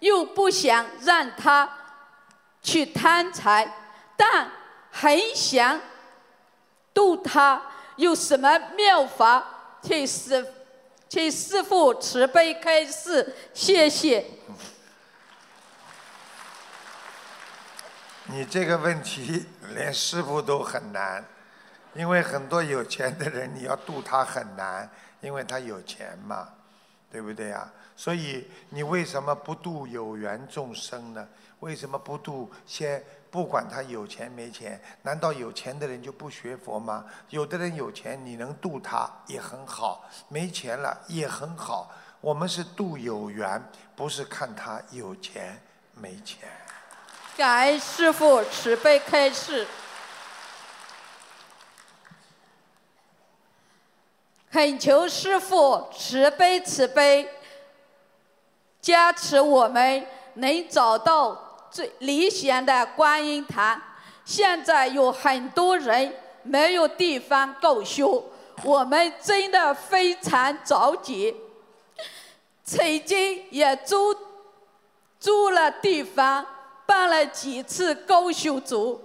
又不想让他去贪财，但很想度他，有什么妙法？请师，请师父慈悲开示，谢谢。你这个问题连师傅都很难，因为很多有钱的人你要度他很难，因为他有钱嘛，对不对呀？所以你为什么不度有缘众生呢？为什么不度先不管他有钱没钱？难道有钱的人就不学佛吗？有的人有钱，你能度他也很好；没钱了也很好。我们是度有缘，不是看他有钱没钱。感恩师父慈悲开示，恳求师父慈悲慈悲，加持我们能找到最理想的观音堂。现在有很多人没有地方共修，我们真的非常着急。曾经也租租了地方。办了几次高修组，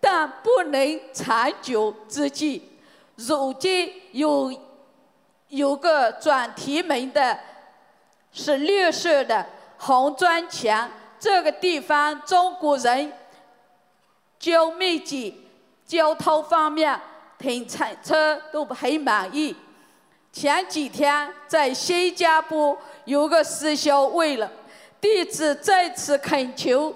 但不能长久之计。如今有有个转题门的，是绿色的红砖墙。这个地方中国人交密集，交通方面停车车都很满意。前几天在新加坡有个师兄为了。弟子再次恳求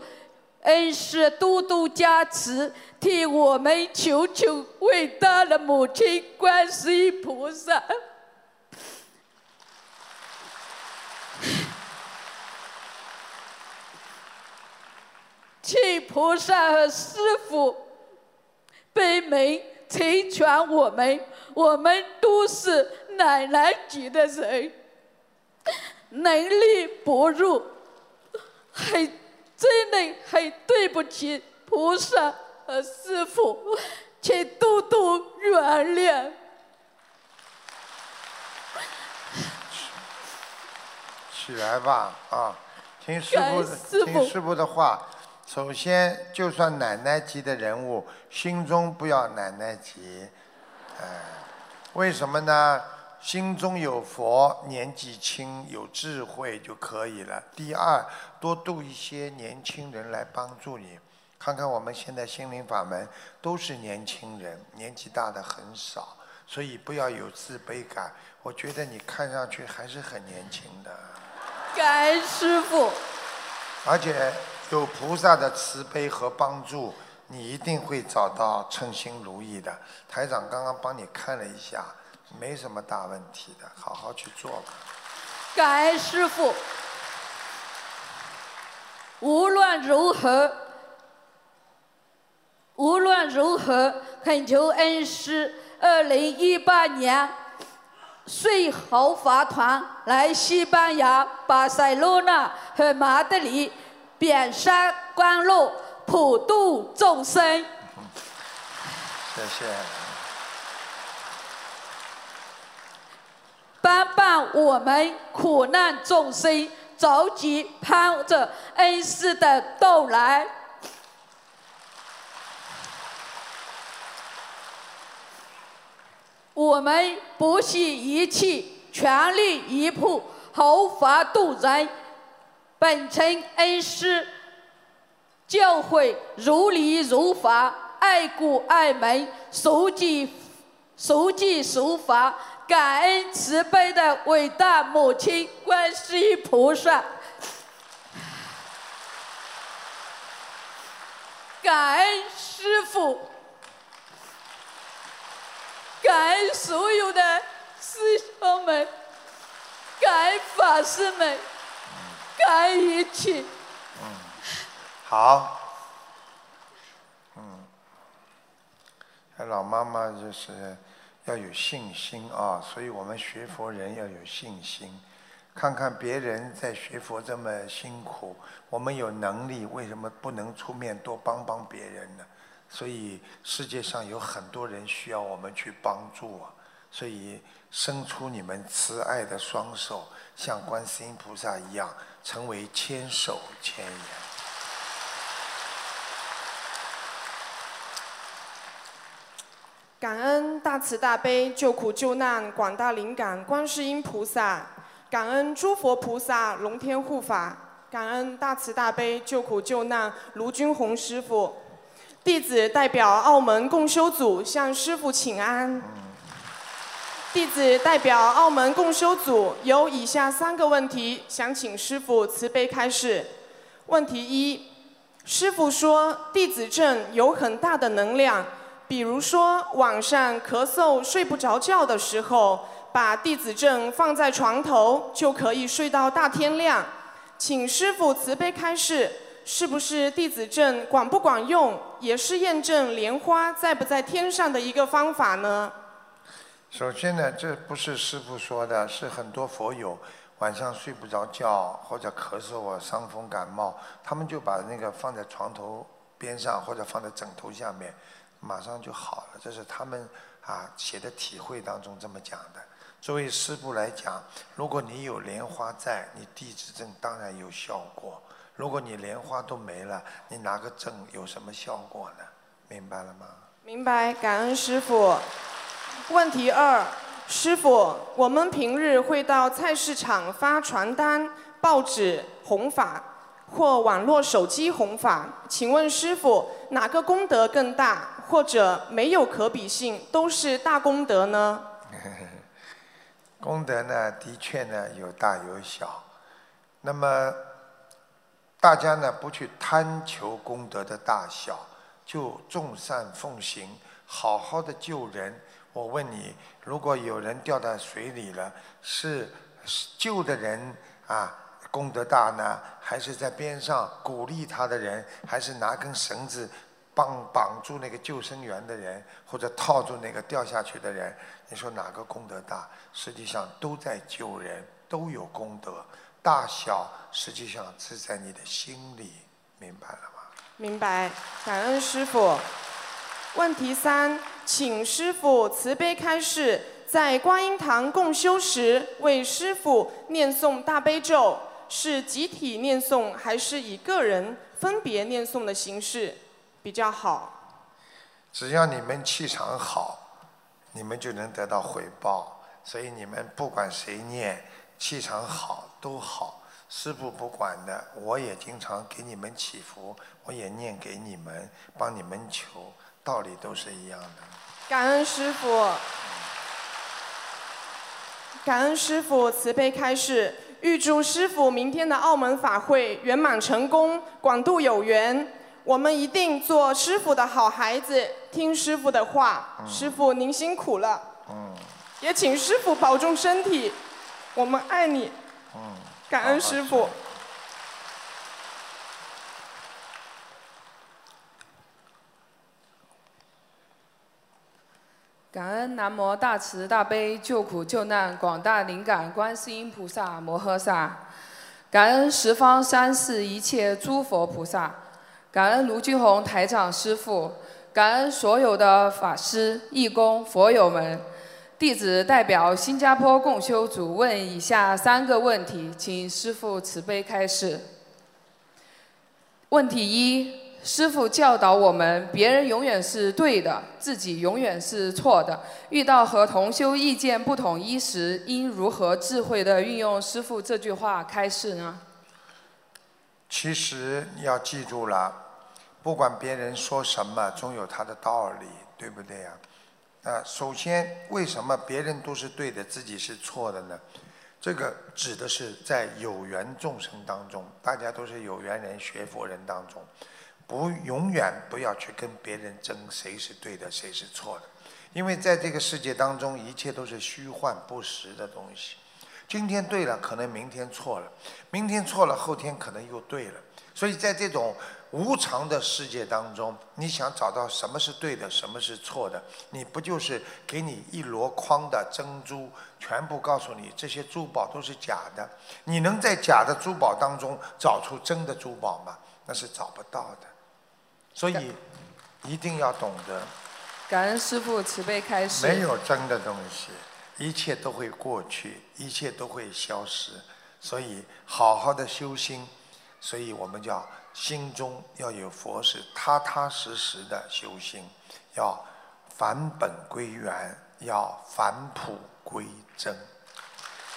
恩师多多加持，替我们求求伟大的母亲观世音菩萨，请菩萨和师傅悲悯成全我们。我们都是奶奶级的人，能力薄弱。很真的很对不起菩萨和师父，请多多原谅。起来吧，啊，听师傅听师傅的话。首先，就算奶奶级的人物，心中不要奶奶级，哎，为什么呢？心中有佛，年纪轻有智慧就可以了。第二，多度一些年轻人来帮助你。看看我们现在心灵法门都是年轻人，年纪大的很少，所以不要有自卑感。我觉得你看上去还是很年轻的。感恩师傅。而且有菩萨的慈悲和帮助，你一定会找到称心如意的。台长刚刚帮你看了一下。没什么大问题的，好好去做吧。感恩师傅。无论如何，无论如何，恳求恩师，二零一八年随豪华团来西班牙巴塞罗那和马德里遍山观路，普度众生。谢谢。帮帮我们苦难众生，着急盼着恩师的到来。我们不惜一切，全力以赴，毫发度人。本称恩师教诲如理如法，爱国爱民，守纪守纪守法。感恩慈悲的伟大母亲观世音菩萨，感恩师父，感恩所有的师兄们，感恩法师们，感恩一切。嗯好。嗯，老妈妈就是。要有信心啊！所以我们学佛人要有信心。看看别人在学佛这么辛苦，我们有能力，为什么不能出面多帮帮别人呢？所以世界上有很多人需要我们去帮助啊！所以伸出你们慈爱的双手，像观世音菩萨一样，成为千手千眼。感恩大慈大悲救苦救难广大灵感观世音菩萨，感恩诸佛菩萨龙天护法，感恩大慈大悲救苦救难卢军宏师傅。弟子代表澳门共修组向师傅请安。弟子代表澳门共修组有以下三个问题，想请师傅慈悲开示。问题一：师傅说弟子证有很大的能量。比如说，晚上咳嗽睡不着觉的时候，把弟子证放在床头，就可以睡到大天亮。请师傅慈悲开示，是不是弟子证管不管用，也是验证莲花在不在天上的一个方法呢？首先呢，这不是师傅说的，是很多佛友晚上睡不着觉或者咳嗽啊、伤风感冒，他们就把那个放在床头边上或者放在枕头下面。马上就好了，这是他们啊写的体会当中这么讲的。作为师父来讲，如果你有莲花在，你弟子证当然有效果；如果你莲花都没了，你拿个证有什么效果呢？明白了吗？明白，感恩师傅。问题二，师傅，我们平日会到菜市场发传单、报纸弘法。或网络手机弘法，请问师傅哪个功德更大，或者没有可比性，都是大功德呢？功德呢，的确呢有大有小。那么大家呢不去贪求功德的大小，就众善奉行，好好的救人。我问你，如果有人掉到水里了，是救的人啊？功德大呢，还是在边上鼓励他的人，还是拿根绳子绑绑住那个救生员的人，或者套住那个掉下去的人？你说哪个功德大？实际上都在救人，都有功德，大小实际上是在你的心里，明白了吗？明白，感恩师傅。问题三，请师傅慈悲开示，在观音堂共修时，为师傅念诵大悲咒。是集体念诵还是以个人分别念诵的形式比较好？只要你们气场好，你们就能得到回报。所以你们不管谁念，气场好都好。师傅不管的，我也经常给你们祈福，我也念给你们，帮你们求，道理都是一样的。感恩师傅，感恩师傅慈悲开示。预祝师傅明天的澳门法会圆满成功，广度有缘。我们一定做师傅的好孩子听师傅的话师傅您辛苦了。也请师傅保重身体我们爱你。感恩师傅。感恩南无大慈大悲救苦救难广大灵感观世音菩萨摩诃萨感恩十方三世一切诸佛菩萨。感恩卢俊宏台长师父，感恩所有的法师、义工、佛友们。弟子代表新加坡共修组问以下三个问题，请师父慈悲开示。问题一。师傅教导我们，别人永远是对的，自己永远是错的。遇到和同修意见不统一时，应如何智慧地运用师傅这句话开示呢？其实你要记住了，不管别人说什么，总有他的道理，对不对呀？啊，首先，为什么别人都是对的，自己是错的呢？这个指的是在有缘众生当中，大家都是有缘人、学佛人当中。不，永远不要去跟别人争谁是对的，谁是错的，因为在这个世界当中，一切都是虚幻不实的东西。今天对了，可能明天错了；明天错了，后天可能又对了。所以在这种无常的世界当中，你想找到什么是对的，什么是错的，你不就是给你一箩筐的珍珠，全部告诉你这些珠宝都是假的？你能在假的珠宝当中找出真的珠宝吗？那是找不到的。所以一定要懂得，感恩师父慈悲开示。没有真的东西，一切都会过去，一切都会消失。所以好好的修心，所以我们叫心中要有佛是踏踏实实的修心，要返本归元，要返璞归真。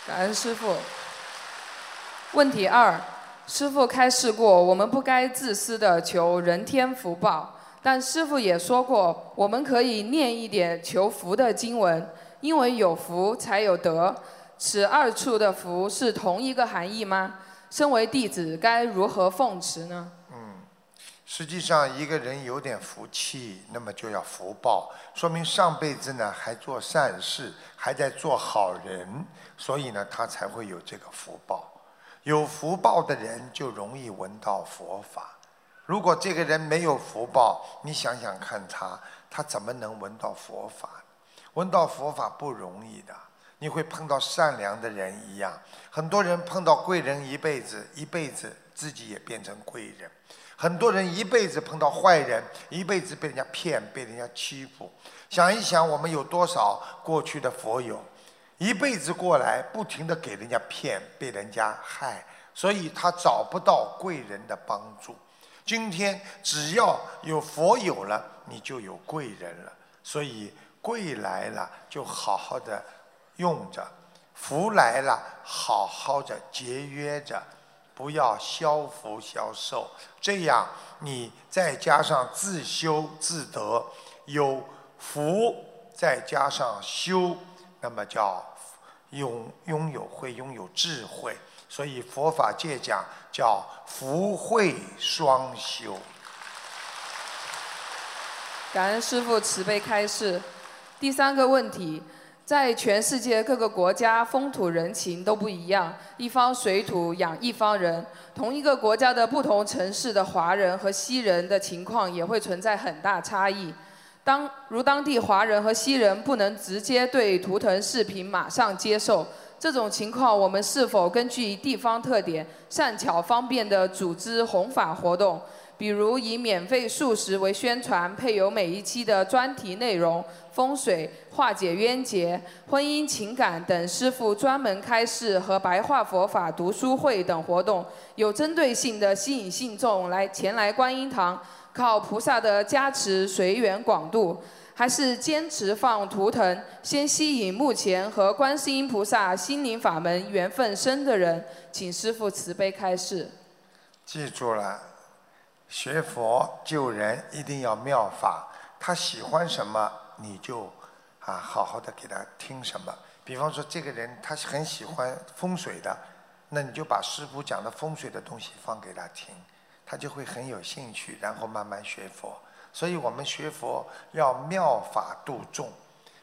感恩师父。问题二。师傅开示过，我们不该自私的求人天福报。但师傅也说过，我们可以念一点求福的经文，因为有福才有德。此二处的福是同一个含义吗？身为弟子该如何奉持呢？嗯，实际上一个人有点福气，那么就要福报，说明上辈子呢还做善事，还在做好人，所以呢他才会有这个福报。有福报的人就容易闻到佛法。如果这个人没有福报，你想想看他，他怎么能闻到佛法？闻到佛法不容易的。你会碰到善良的人一样，很多人碰到贵人一辈子，一辈子自己也变成贵人。很多人一辈子碰到坏人，一辈子被人家骗，被人家欺负。想一想，我们有多少过去的佛友？一辈子过来，不停的给人家骗，被人家害，所以他找不到贵人的帮助。今天只要有佛有了，你就有贵人了。所以贵来了，就好好的用着；福来了，好好的节约着，不要消福消寿。这样你再加上自修自得，有福再加上修。那么叫拥拥有会拥有智慧，所以佛法界讲叫福慧双修。感恩师父慈悲开示。第三个问题，在全世界各个国家风土人情都不一样，一方水土养一方人，同一个国家的不同城市的华人和西人的情况也会存在很大差异。当如当地华人和西人不能直接对图腾视频马上接受，这种情况我们是否根据地方特点，善巧方便地组织弘法活动？比如以免费素食为宣传，配有每一期的专题内容、风水、化解冤结、婚姻情感等师傅专门开示和白话佛法读书会等活动，有针对性的吸引信众来前来观音堂。靠菩萨的加持，随缘广度，还是坚持放图腾，先吸引目前和观世音菩萨心灵法门缘分深的人，请师父慈悲开示。记住了，学佛救人一定要妙法，他喜欢什么你就啊好好的给他听什么。比方说这个人他很喜欢风水的，那你就把师傅讲的风水的东西放给他听。他就会很有兴趣，然后慢慢学佛。所以我们学佛要妙法度众。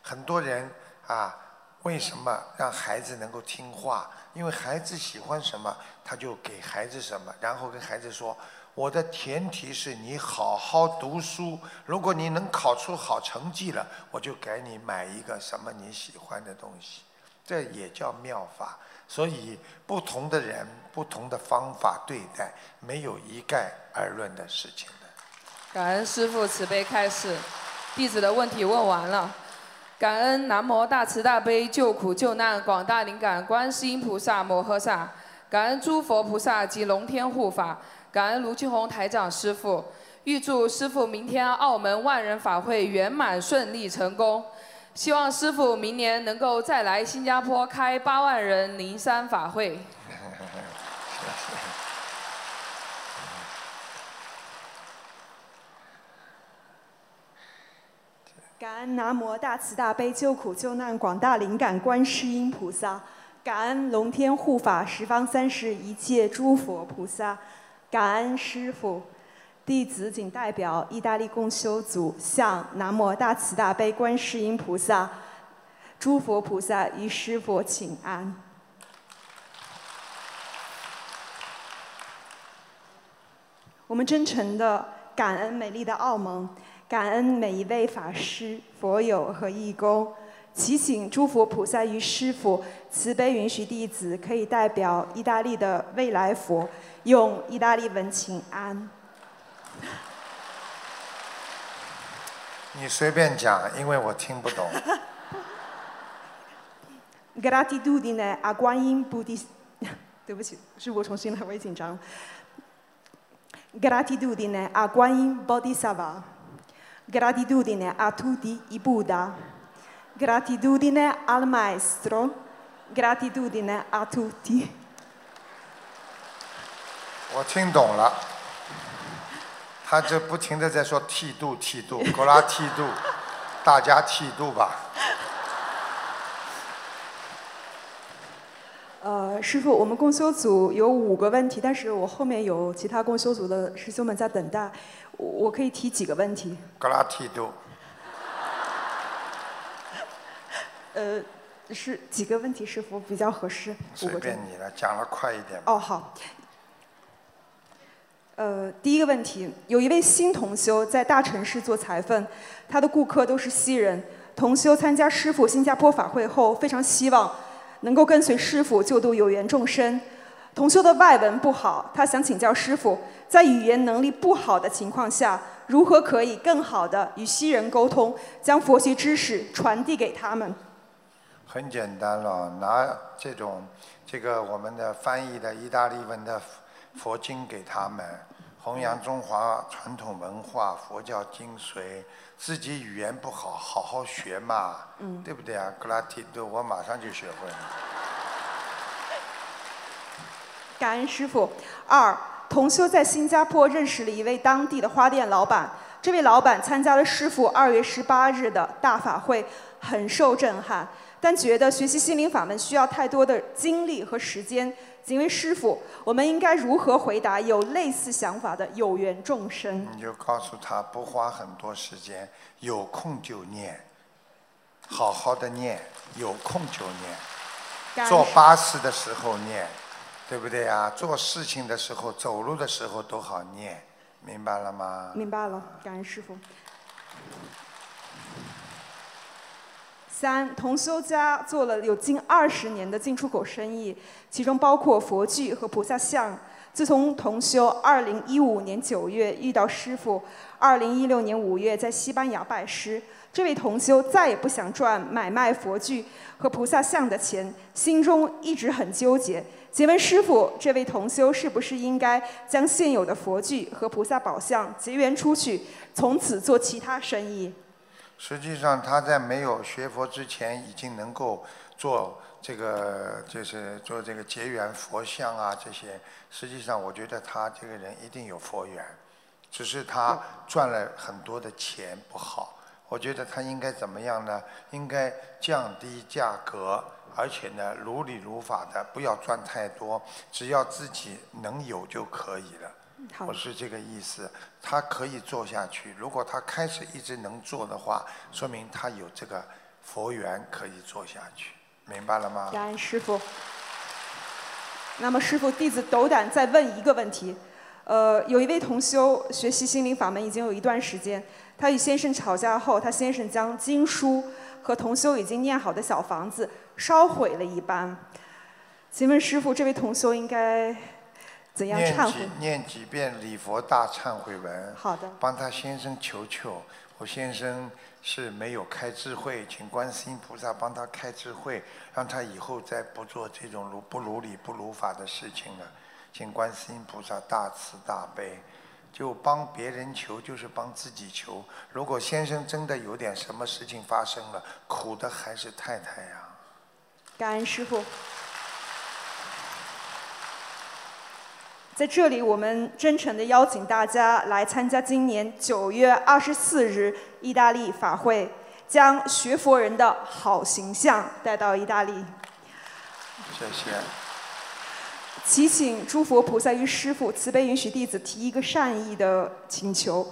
很多人啊，为什么让孩子能够听话？因为孩子喜欢什么，他就给孩子什么，然后跟孩子说：“我的前提是你好好读书，如果你能考出好成绩了，我就给你买一个什么你喜欢的东西，这也叫妙法。所以不同的人，不同的方法对待，没有一概而论的事情。感恩师父慈悲开示，弟子的问题问完了。感恩南无大慈大悲救苦救难广大灵感观世音菩萨摩诃萨，感恩诸佛菩萨及龙天护法，感恩卢俊宏台长师傅，预祝师傅明天澳门万人法会圆满顺利成功。希望师傅明年能够再来新加坡开八万人灵山法会。感恩南无大慈大悲救苦救难广大灵感观世音菩萨，感恩龙天护法十方三世一切诸佛菩萨，感恩师父。弟子仅代表意大利共修组向南无大慈大悲观世音菩萨、诸佛菩萨与师佛请安。我们真诚的感恩美丽的澳门。感恩每一位法师、佛友和义工，祈请诸佛菩萨与师父慈悲允许弟子可以代表意大利的未来佛，用意大利文请安。你随便讲，因为我听不懂。Gratitudine a 观音菩提，对不起，是我重新来，我也紧张。Gratitudine a 观音 Bodhisattva。Gratitudine a tutti i Buddha, gratitudine al Maestro, gratitudine a tutti。我听懂了，他这不停的在说剃度剃度，勾拉剃度，大家剃度吧。呃，师傅，我们共修组有五个问题，但是我后面有其他共修组的师兄们在等待，我我可以提几个问题。勾拉剃度，呃，是几个问题，师傅比较合适？五随便你了，讲了快一点。哦，好。呃，第一个问题，有一位新同修在大城市做裁缝，他的顾客都是西人。同修参加师傅新加坡法会后，非常希望能够跟随师傅救度有缘众生。同修的外文不好，他想请教师傅，在语言能力不好的情况下，如何可以更好的与西人沟通，将佛学知识传递给他们？很简单了，拿这种这个我们的翻译的意大利文的佛经给他们，弘扬中华传统文化、佛教精髓。自己语言不好，好好学嘛，嗯对不对啊？格拉提多，我马上就学会了。感恩师傅。二，同修在新加坡认识了一位当地的花店老板，这位老板参加了师傅二月十八日的大法会，很受震撼，但觉得学习心灵法门需要太多的精力和时间。请问师傅，我们应该如何回答有类似想法的有缘众生？你就告诉他，不花很多时间，有空就念，好好的念，有空就念。坐巴士的时候念，对不对呀？做事情的时候、走路的时候都好念，明白了吗？明白了，感恩师傅。三，同修家做了有近二十年的进出口生意，其中包括佛具和菩萨像。自从同修二零一五年九月遇到师傅，二零一六年五月在西班牙拜师，这位同修再也不想赚买卖佛具和菩萨像的钱，心中一直很纠结。请问师傅，这位同修是不是应该将现有的佛具和菩萨宝像结缘出去，从此做其他生意？实际上，他在没有学佛之前，已经能够做这个，就是做这个结缘佛像啊这些。实际上，我觉得他这个人一定有佛缘，只是他赚了很多的钱不好。我觉得他应该怎么样呢？应该降低价格，而且呢，如理如法的，不要赚太多，只要自己能有就可以了。好我是这个意思，他可以做下去。如果他开始一直能做的话，说明他有这个佛缘可以做下去，明白了吗？感恩师傅。那么师傅，弟子斗胆再问一个问题：呃，有一位同修学习心灵法门已经有一段时间，他与先生吵架后，他先生将经书和同修已经念好的小房子烧毁了一般。请问师傅，这位同修应该怎样忏悔念几？念几遍礼佛大忏悔文。好的帮他先生求求，我先生是没有开智慧，请观世音菩萨帮他开智慧，让他以后再不做这种如不如理不如法的事情了。请观世音菩萨大慈大悲，就帮别人求就是帮自己求。如果先生真的有点什么事情发生了，苦的还是太太呀、感恩师傅。在这里，我们真诚的邀请大家来参加今年九月二十四日意大利法会，将学佛人的好形象带到意大利。谢谢。祈请诸佛菩萨与师父慈悲允许弟子提一个善意的请求，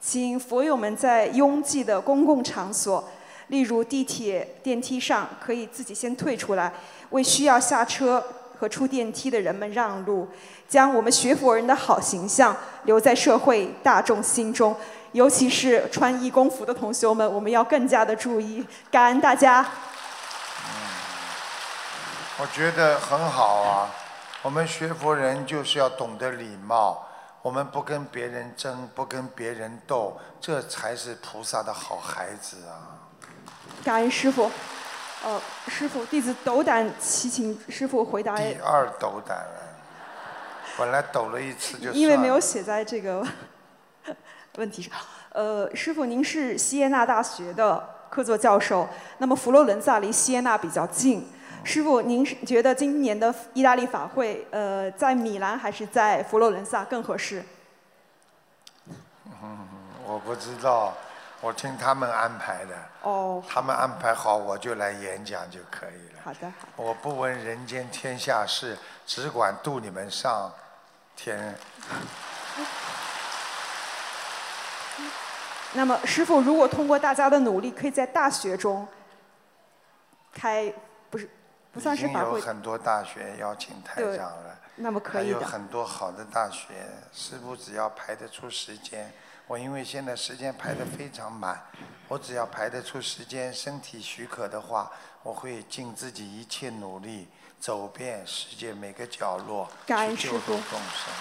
请佛友们在拥挤的公共场所，例如地铁、电梯上，可以自己先退出来，为需要下车和出电梯的人们让路，将我们学佛人的好形象留在社会大众心中。尤其是穿义工服的同学们，我们要更加的注意。感恩大家。我觉得很好啊。我们学佛人就是要懂得礼貌，我们不跟别人争，不跟别人斗，这才是菩萨的好孩子啊。感恩师傅。呃，师傅，弟子斗胆祈请师傅回答。第二斗胆了，本来抖了一次就。因为没有写在这个 问题上。呃，师傅，您是锡耶纳大学的客座教授，那么佛罗伦萨离锡耶纳比较近。师傅，您是觉得今年的意大利法会，呃，在米兰还是在佛罗伦萨更合适？嗯，我不知道，我听他们安排的。哦。他们安排好，我就来演讲就可以了。好的。我不闻人间天下事，只管渡你们上天。那么，师傅，如果通过大家的努力，可以在大学中开，不是不算是已经有，很多大学邀请台长了，那么可以的还有很多好的大学，师傅只要排得出时间，我因为现在时间排得非常满，我只要排得出时间，身体许可的话，我会尽自己一切努力，走遍世界每个角落，感恩去救师父度众生。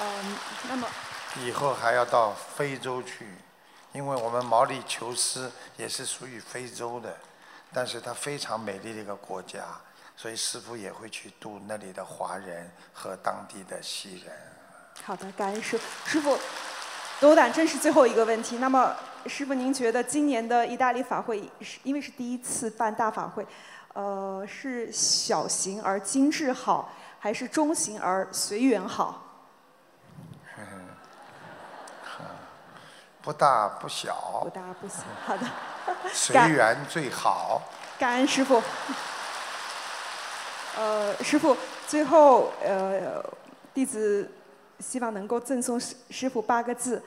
嗯，那么以后还要到非洲去，因为我们毛里求斯也是属于非洲的，但是它非常美丽的一个国家，所以师傅也会去度那里的华人和当地的西人。好的，感恩师傅。师傅，斗胆真是最后一个问题。那么，师傅，您觉得今年的意大利法会是因为是第一次办大法会，呃，是小型而精致好，还是中型而随缘好？嗯，不大不小，不大不小。好的，随缘最好。感恩师傅。呃，师傅，最后呃，弟子希望能够赠送师师傅八个字：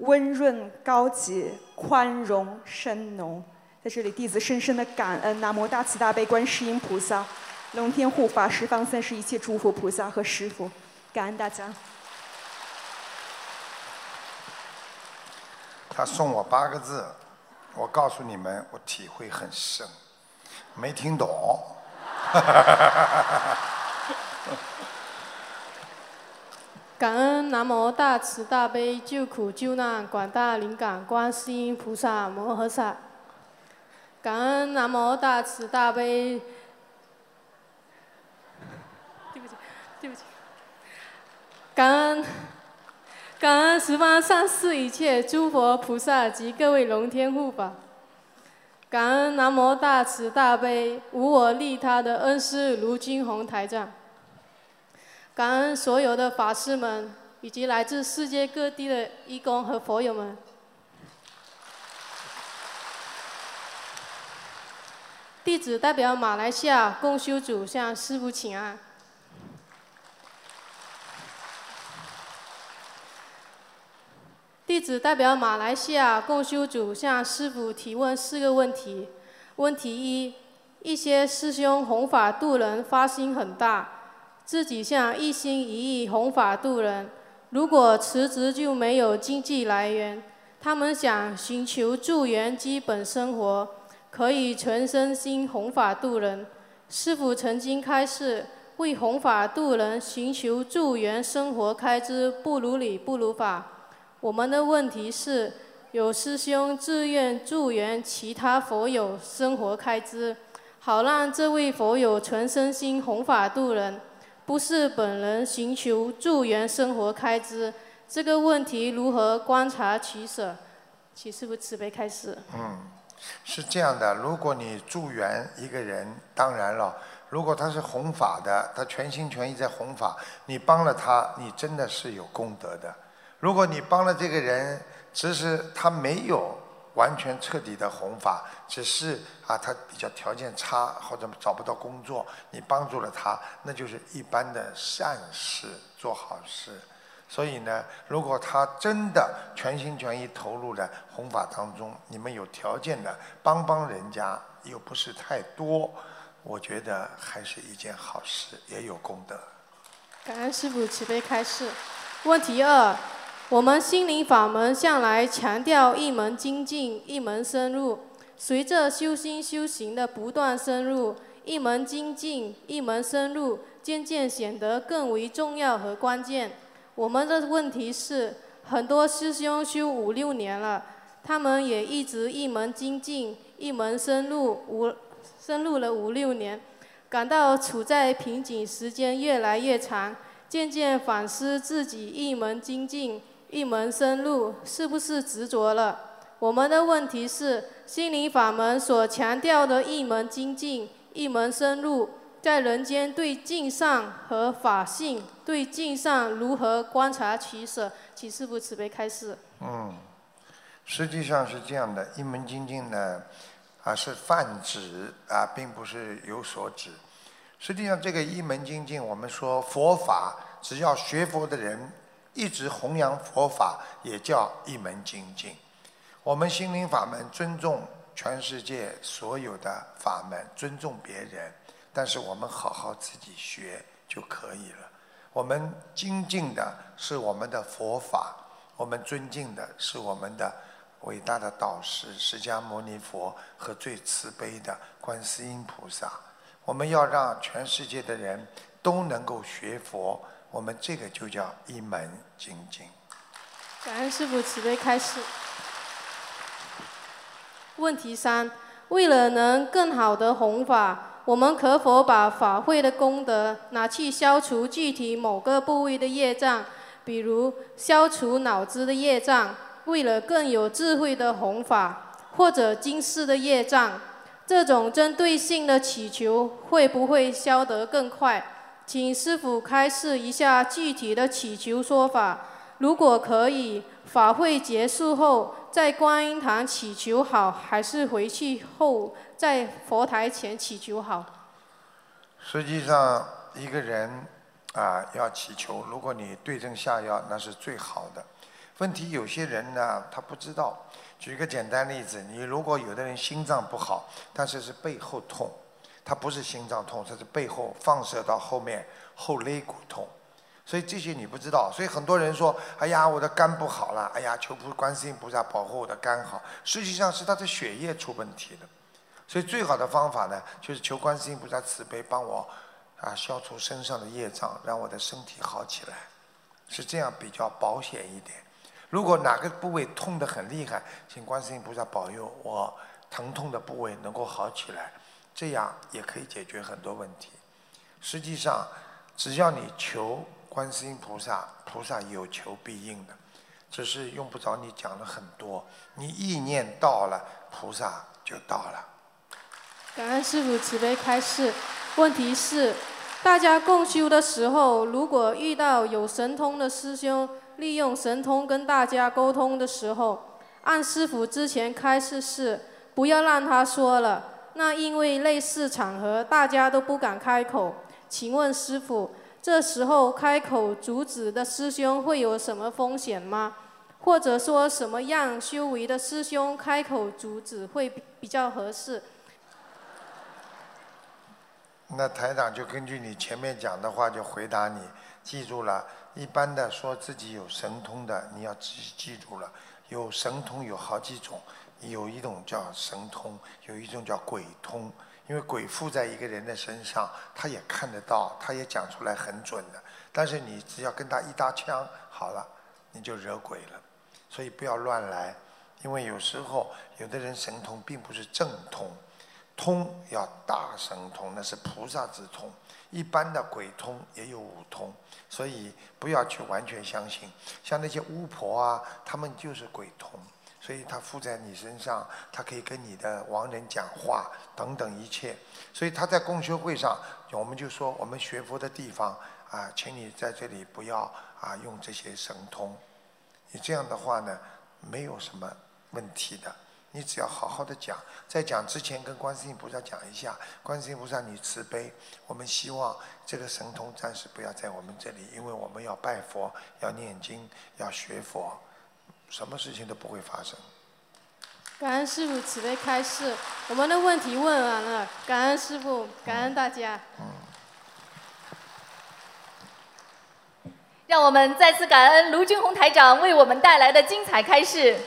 温润高洁，宽容深浓。在这里，弟子深深的感恩南无大慈大悲观世音菩萨、龙天护法、十方三世一切诸佛菩萨和师父，感恩大家。他送我八个字，我告诉你们，我体会很深，没听懂。感恩南无大慈大悲救苦救难广大灵感观世音菩萨摩诃萨。感恩南无大慈大悲。对不起，对不起。感恩感恩十方三世一切诸佛菩萨及各位龙天护法。感恩南无大慈大悲无我利他的恩师卢金红台长。感恩所有的法师们，以及来自世界各地的义工和佛友们。弟子代表马来西亚共修组向师父请安。弟子代表马来西亚共修组向师父提问四个问题。问题一：一些师兄弘法度人发心很大，自己想一心一意弘法度人。如果辞职就没有经济来源，他们想寻求助缘基本生活，可以全身心弘法度人。师傅曾经开示，为弘法度人寻求助缘生活开支不如理不如法。我们的问题是，有师兄自愿助缘其他佛友生活开支，好让这位佛友全身心弘法度人。不是本人寻求助缘生活开支，这个问题如何观察取舍？请师父慈悲开示。嗯，是这样的，如果你助缘一个人，当然了，如果他是弘法的，他全心全意在弘法，你帮了他，你真的是有功德的。如果你帮了这个人，只是他没有。完全彻底的弘法，只是啊，他比较条件差或者找不到工作，你帮助了他，那就是一般的善事，做好事。所以呢，如果他真的全心全意投入了弘法当中，你们有条件的帮帮人家，又不是太多，我觉得还是一件好事，也有功德。感恩师父慈悲开示。问题二。我们心灵法门向来强调一门精进，一门深入。随着修心修行的不断深入，一门精进，一门深入，渐渐显得更为重要和关键。我们的问题是，很多师兄修五六年了，他们也一直一门精进，一门深入，五深入了五六年，感到处在瓶颈时间越来越长，渐渐反思自己一门精进。一门深入是不是执着了？我们的问题是，心灵法门所强调的一门精进、一门深入，在人间对境上和法性对境上如何观察取舍？请师父慈悲开示。嗯，实际上是这样的，一门精进呢，啊是泛指啊，并不是有所指。实际上，这个一门精进，我们说佛法，只要学佛的人。一直弘扬佛法也叫一门精进。我们心灵法门尊重全世界所有的法门，尊重别人，但是我们好好自己学就可以了。我们精进的是我们的佛法，我们尊敬的是我们的伟大的导师释迦牟尼佛和最慈悲的观世音菩萨。我们要让全世界的人都能够学佛。我们这个就叫一门精进。感恩师父慈悲开示。问题三：为了能更好的弘法，我们可否把法会的功德拿去消除具体某个部位的业障？比如消除脑子的业障，为了更有智慧的弘法，或者今世的业障，这种针对性的祈求会不会消得更快？请师傅开示一下具体的祈求说法。如果可以，法会结束后在观音堂祈求好，还是回去后在佛台前祈求好？实际上，一个人啊要祈求，如果你对症下药，那是最好的。问题有些人呢，他不知道。举个简单例子，你如果有的人心脏不好，但是是背后痛。他不是心脏痛，他是背后放射到后面后肋骨痛，所以这些你不知道。所以很多人说：“哎呀，我的肝不好了，哎呀，求菩观世音菩萨保护我的肝好。”实际上是他的血液出问题了。所以最好的方法呢，就是求观世音菩萨慈悲帮我啊消除身上的业障，让我的身体好起来，是这样比较保险一点。如果哪个部位痛得很厉害，请观世音菩萨保佑我疼痛的部位能够好起来。这样也可以解决很多问题。实际上，只要你求观世音菩萨，菩萨有求必应的，只是用不着你讲了很多。你意念到了，菩萨就到了。感恩师父慈悲开示。问题是，大家共修的时候，如果遇到有神通的师兄，利用神通跟大家沟通的时候，按师父之前开示是，不要让他说了。那因为类似场合，大家都不敢开口。请问师傅，这时候开口阻止的师兄会有什么风险吗？或者说什么样修为的师兄开口阻止会比较合适？那台长就根据你前面讲的话就回答你，记住了。一般的说自己有神通的，你要记记住了，有神通有好几种，有一种叫神通，有一种叫鬼通。因为鬼附在一个人的身上，他也看得到，他也讲出来很准的。但是你只要跟他一搭腔，好了，你就惹鬼了。所以不要乱来，因为有时候有的人神通并不是正通，通要大神通，那是菩萨之通。一般的鬼通也有五通，所以不要去完全相信。像那些巫婆啊，他们就是鬼通。所以他附在你身上，他可以跟你的亡人讲话等等一切。所以他在供修会上，我们就说我们学佛的地方啊，请你在这里不要啊用这些神通。你这样的话呢，没有什么问题的。你只要好好的讲，在讲之前跟观世音菩萨讲一下，观世音菩萨你慈悲，我们希望这个神通暂时不要在我们这里，因为我们要拜佛，要念经，要学佛。什么事情都不会发生。感恩师傅慈悲开示，我们的问题问完了，感恩师傅，感恩大家。让我们再次感恩卢军宏台长为我们带来的精彩开示。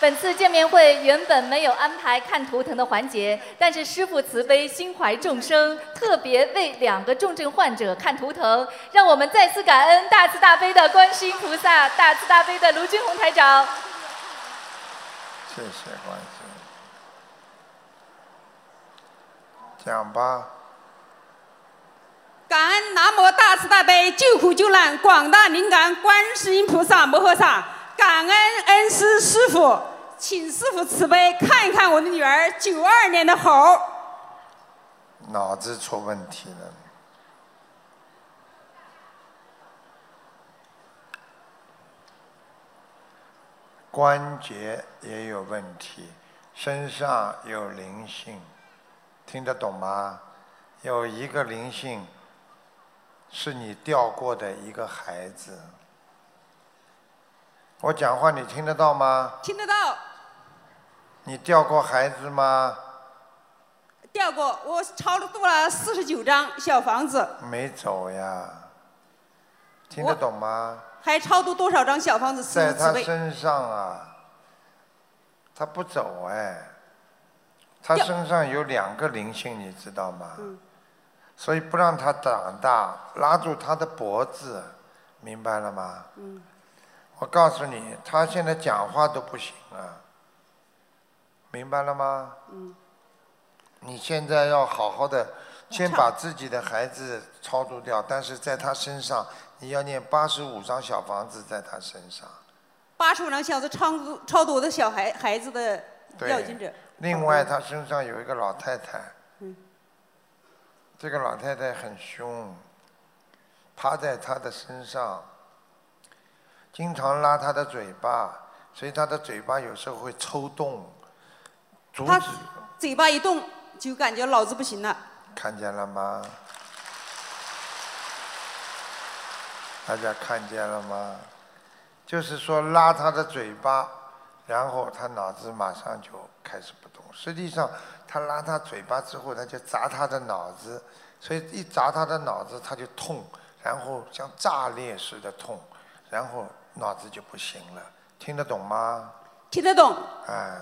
本次见面会原本没有安排看图腾的环节，但是师傅慈悲心怀众生，特别为两个重症患者看图腾，让我们再次感恩大慈大悲的观世音菩萨，大慈大悲的卢军红台长。谢谢观世音。讲吧。感恩南无大慈大悲救苦救难广大灵感观世音菩萨摩诃萨，感恩恩师师傅。请师傅慈悲看一看我的女儿九二年的猴。脑子出问题了。关节也有问题，身上有灵性，听得懂吗？有一个灵性，是你掉过的一个孩子。我讲话你听得到吗？听得到。你掉过孩子吗？掉过，我超度了四十九张小房子。没走呀，听得懂吗？还超度多少张小房子？在他身上啊，他不走哎，他身上有两个灵性，你知道吗？所以不让他长大，拉住他的脖子，明白了吗？嗯。我告诉你，他现在讲话都不行啊。明白了吗？嗯。你现在要好好的，先把自己的孩子超度掉，但是在他身上，你要念八十五张小房子在他身上。八十五张小子超度超度我的小孩孩子的要经者。另外，他身上有一个老太太。嗯。这个老太太很凶，趴在他的身上，经常拉他的嘴巴，所以他的嘴巴有时候会抽动。他嘴巴一动，就感觉脑子不行了。看见了吗？大家看见了吗？就是说拉他的嘴巴，然后他脑子马上就开始不动。实际上，他拉他嘴巴之后，他就砸他的脑子，所以一砸他的脑子，他就痛，然后像炸裂似的痛，然后脑子就不行了。听得懂吗？听得懂。哎。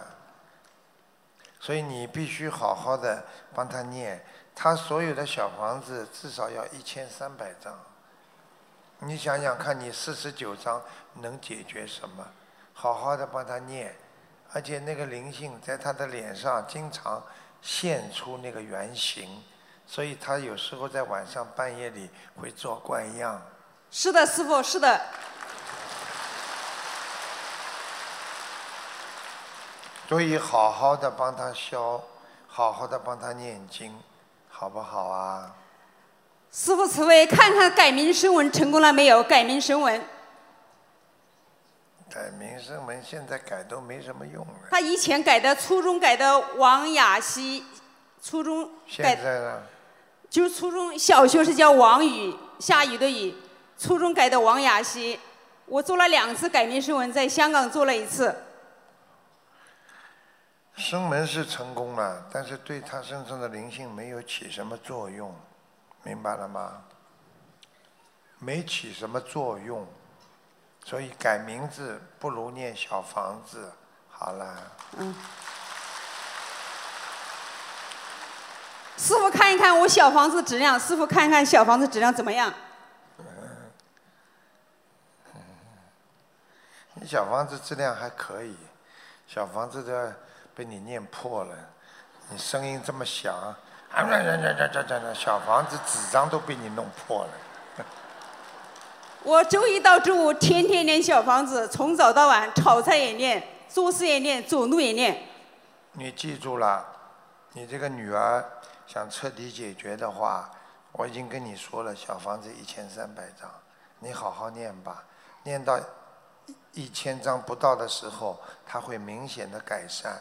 所以你必须好好的帮他念，他所有的小房子至少要一千三百张。你想想看，你四十九张能解决什么？好好的帮他念，而且那个灵性在他的脸上经常现出那个原形，所以他有时候在晚上半夜里会做怪样。是的，师傅，是的。所以好好的帮他消，好好的帮他念经，好不好啊？师傅慈悲，看看改名声纹成功了没有？改名声纹。改名声纹现在改都没什么用了。他以前改的，初中改的王雅熙，初中改。现在呢？就是初中小学是叫王雨，下雨的雨，初中改的王雅熙。我做了两次改名声纹，在香港做了一次。生门是成功了，但是对他身上的灵性没有起什么作用，明白了吗？没起什么作用，所以改名字不如念小房子。好了，嗯。师傅看一看我小房子质量，师傅看一看小房子质量怎么样？你小房子质量还可以，小房子的被你念破了，你声音这么响，啊，小房子纸张都被你弄破了。我周一到周五天天念小房子，从早到晚，炒菜也念，做事也念，走路也念。你记住了，你这个女儿想彻底解决的话，我已经跟你说了，小房子一千三百张，你好好念吧，念到。一千张不到的时候，她会明显的改善，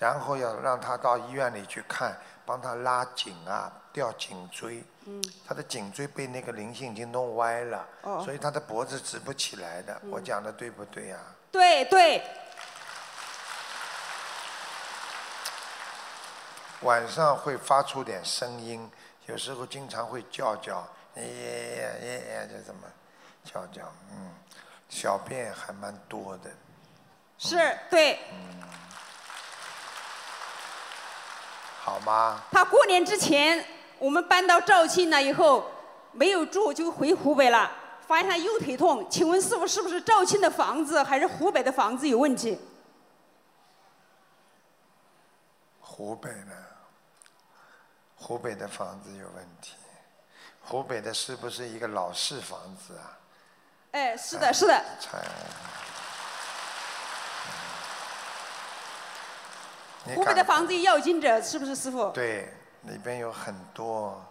然后要让他到医院里去看，帮他拉紧啊，吊颈椎。嗯。他的颈椎被那个灵性已经弄歪了，所以他的脖子直不起来的。我讲的对不对呀？对对。晚上会发出点声音，有时候经常会叫叫，耶耶耶耶，就这么叫叫，嗯。小便还蛮多的，是对。好吗？他过年之前，我们搬到肇庆了以后，没有住就回湖北了，发现他右腿痛。请问师傅，是不是肇庆的房子还是湖北的房子有问题？湖北的，湖北的房子有问题。湖北的是不是一个老式房子啊？哎，是的，是的。湖北的房子要金者是不是师傅？对，里边有很多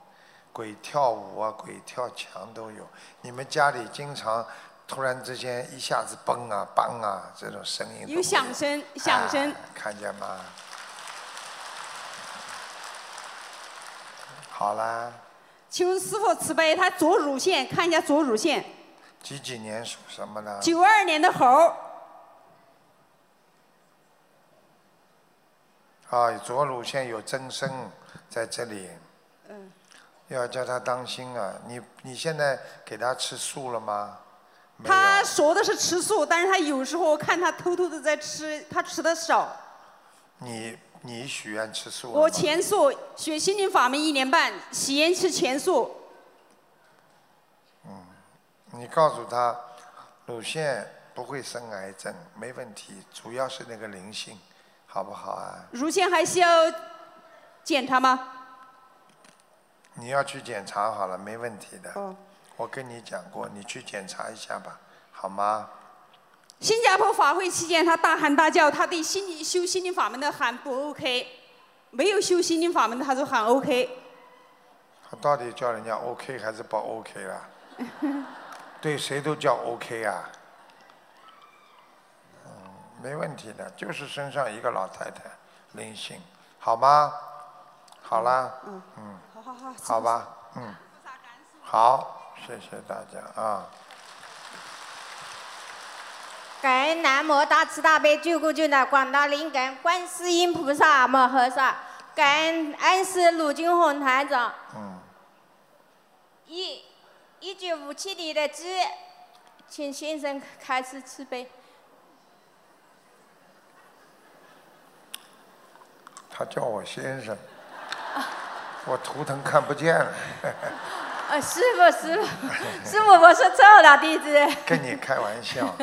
鬼跳舞啊，鬼跳墙都有。你们家里经常突然之间一下子嘣啊、梆啊这种声音。有响声，响声。看见吗？好啦。请问师傅慈悲，他左乳腺看一下左乳腺。几几年属什么呢？九二年的猴。啊，左乳腺有增生在这里。嗯。要叫他当心啊！你你现在给他吃素了吗？他说的是吃素，但是他有时候看他偷偷的在吃，他吃的少。你你许愿吃素？我全素，学心灵法门一年半，许愿吃全素。嗯你告诉他，乳腺不会生癌症，没问题，主要是那个灵性，好不好啊？乳腺还需要检查吗？你要去检查好了，没问题的。哦。我跟你讲过，你去检查一下吧，好吗？新加坡法会期间，他大喊大叫，他对心修心灵法门的喊不 OK，没有修心灵法门的他就喊 OK。他到底叫人家 OK 还是不 OK 啦？对谁都叫 OK 啊，嗯，没问题的，就是身上一个老太太灵性，好吗？好啦，嗯，嗯，好好好，好吧，嗯，好，谢谢大家啊。感恩南无大慈大悲救苦救难广大灵感观世音菩萨摩诃萨，感恩恩师鲁军红台长。嗯。一。一九五七年的鸡，请先生开始慈悲。他叫我先生，我图腾看不见了。啊，师傅，师傅，师傅，我说错了，弟子。跟你开玩笑，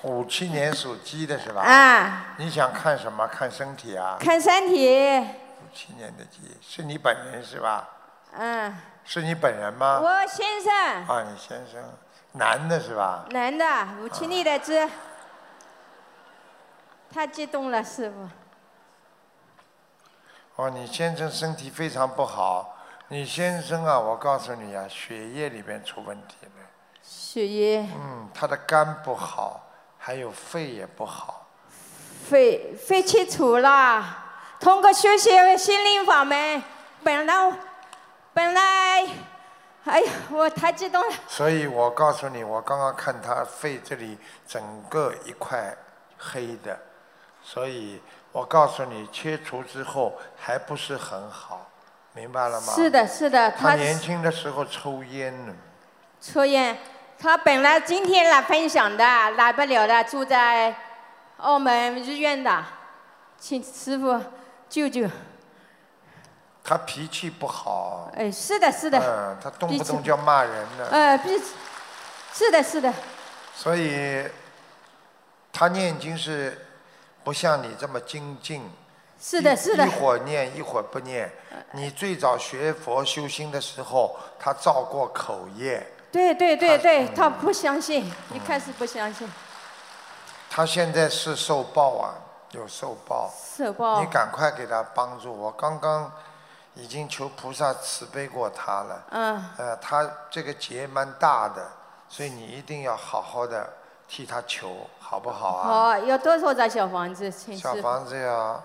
五七年属鸡的是吧？啊。你想看什么？看身体啊？看身体。五七年的鸡，是你本人是吧？嗯。是你本人吗？我先生。啊，你先生，男的是吧？男的，五七年的鸡。太激动了，师傅。哦，你先生身体非常不好。你先生啊，我告诉你啊，血液里边出问题了。血液。嗯，他的肝不好，还有肺也不好。肺肺切除了，通过学习心灵法门，本来。本来，哎呀，我太激动了。所以我告诉你，我刚刚看他肺这里整个一块黑的，所以我告诉你，切除之后还不是很好，明白了吗？是的，是的，他他年轻的时候抽烟呢，抽烟，他本来今天来分享的，来不了的，住在澳门医院的，请师傅救救。他脾气不好。哎，是的，是的。嗯，他动不动就骂人的。呃，必是的，是的。所以，他念经是不像你这么精进。是的，是的一。会儿念，一会儿不念。你最早学佛修心的时候，他造过口业。对对对嗯对，他不相信，一开始不相信，他现在是受报啊，有受报。受报你赶快给他帮助。我刚刚已经求菩萨慈悲过他了。嗯。呃，他这个劫蛮大的，所以你一定要好好的替他求，好不好啊？好，要多少张小房子，请师傅？小房子要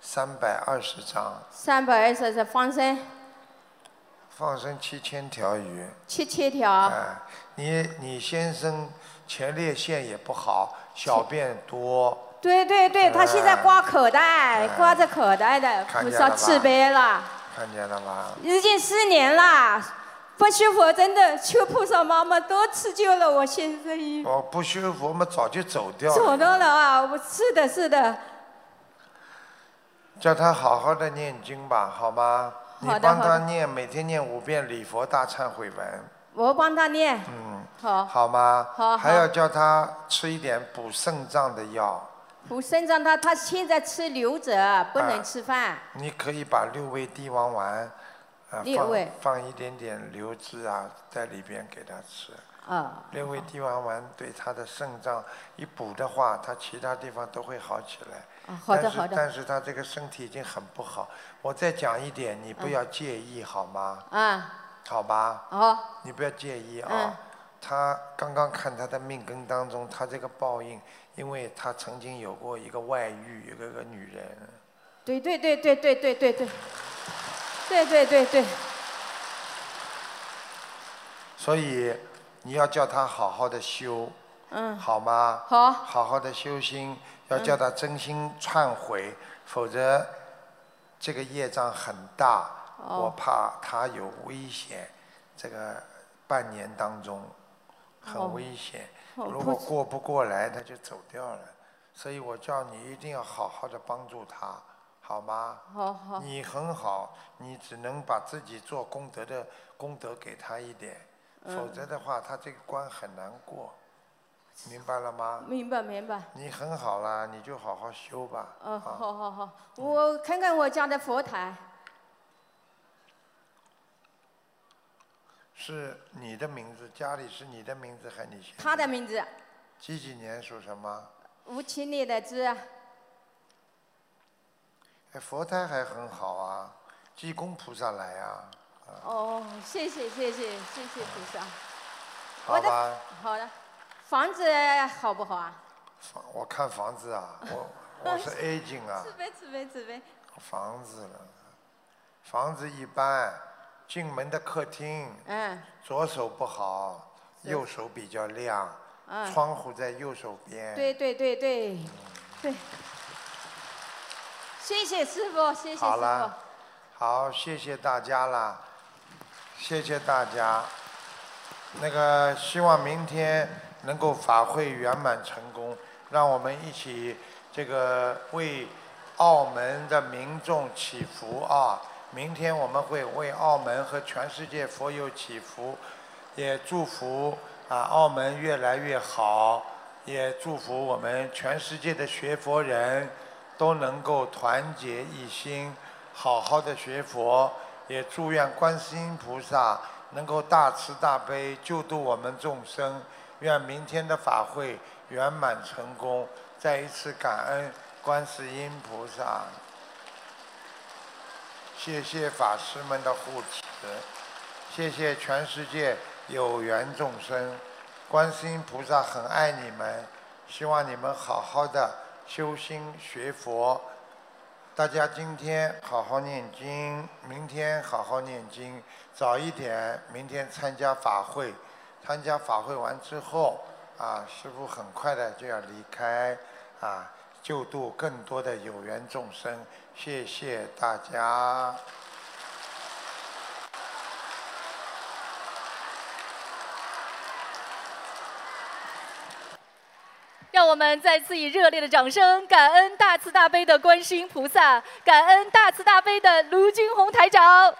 三百二十张，三百二十是放生放生七千条鱼。七千条。哎，你你先生前列腺也不好，小便多。对对对，他现在挂口袋，哎挂着口袋的，菩萨看见了吧慈悲了，看见了吗？已经四年了。不修佛真的求菩萨妈妈多赐救了我先生，哦不修佛，我们早就走掉了。走掉了啊！我是的，是的，叫他好好的念经吧，好吗？你帮他念，每天念五遍礼佛大忏悔文，我帮他念。嗯，好，好吗？好好还要叫他吃一点补肾脏的药。补肾脏他他现在吃流着，不能吃饭。你可以把六味地黄丸，啊、放放一点点流汁啊，在里边给他吃。啊。六味地黄丸对他的肾脏一补的话，他其他地方都会好起来。啊好的但是好的但是他这个身体已经很不好。我再讲一点，你不要介意、好吗？啊，好吧。好。你不要介意啊。嗯他刚刚看他的命根当中，他这个报应，因为他曾经有过一个外遇，有个个女人。对对对对对对对对，对对对对，所以你要叫他好好的修，嗯，好吗？好。好好的修心，要叫他真心忏悔，否则这个业障很大，哦。我怕他有危险。这个半年当中哦。很危险，哦如果过不过来，他就走掉了。所以我叫你一定要好好的帮助他，好吗？好好你很好，你只能把自己做功德的功德给他一点，嗯否则的话，他这个关很难过，明白了吗？明白明白。你很好啦，你就好好修吧。嗯，啊，好好好，我看看我家的佛台，是你的名字，家里是你的名字还是你先？他的名字几几年属什么？五七年的字，哎，佛胎还很好啊，济公菩萨来啊，哦，谢谢谢谢谢谢菩萨。好吧的？好的，房子好不好啊？房我看房子啊，我我是 A 景啊，慈悲慈悲慈悲。房子了，房子一般，进门的客厅，嗯左手不好，右手比较亮，嗯窗户在右手边。对对对对对。谢谢师傅，谢谢师傅好了。，好，谢谢大家啦，谢谢大家。那个，希望明天能够法会圆满成功，让我们一起这个为澳门的民众祈福啊！明天我们会为澳门和全世界佛友祈福，也祝福啊澳门越来越好，也祝福我们全世界的学佛人都能够团结一心，好好的学佛，也祝愿观世音菩萨能够大慈大悲救度我们众生，愿明天的法会圆满成功。再一次感恩观世音菩萨，谢谢法师们的护持，谢谢全世界有缘众生，观世音菩萨很爱你们，希望你们好好的修心学佛。大家今天好好念经，明天好好念经，早一点，明天参加法会。参加法会完之后，啊，师傅很快的就要离开，啊，救度更多的有缘众生。谢谢大家。让我们再次以热烈的掌声，感恩大慈大悲的观世音菩萨，感恩大慈大悲的卢军红台长。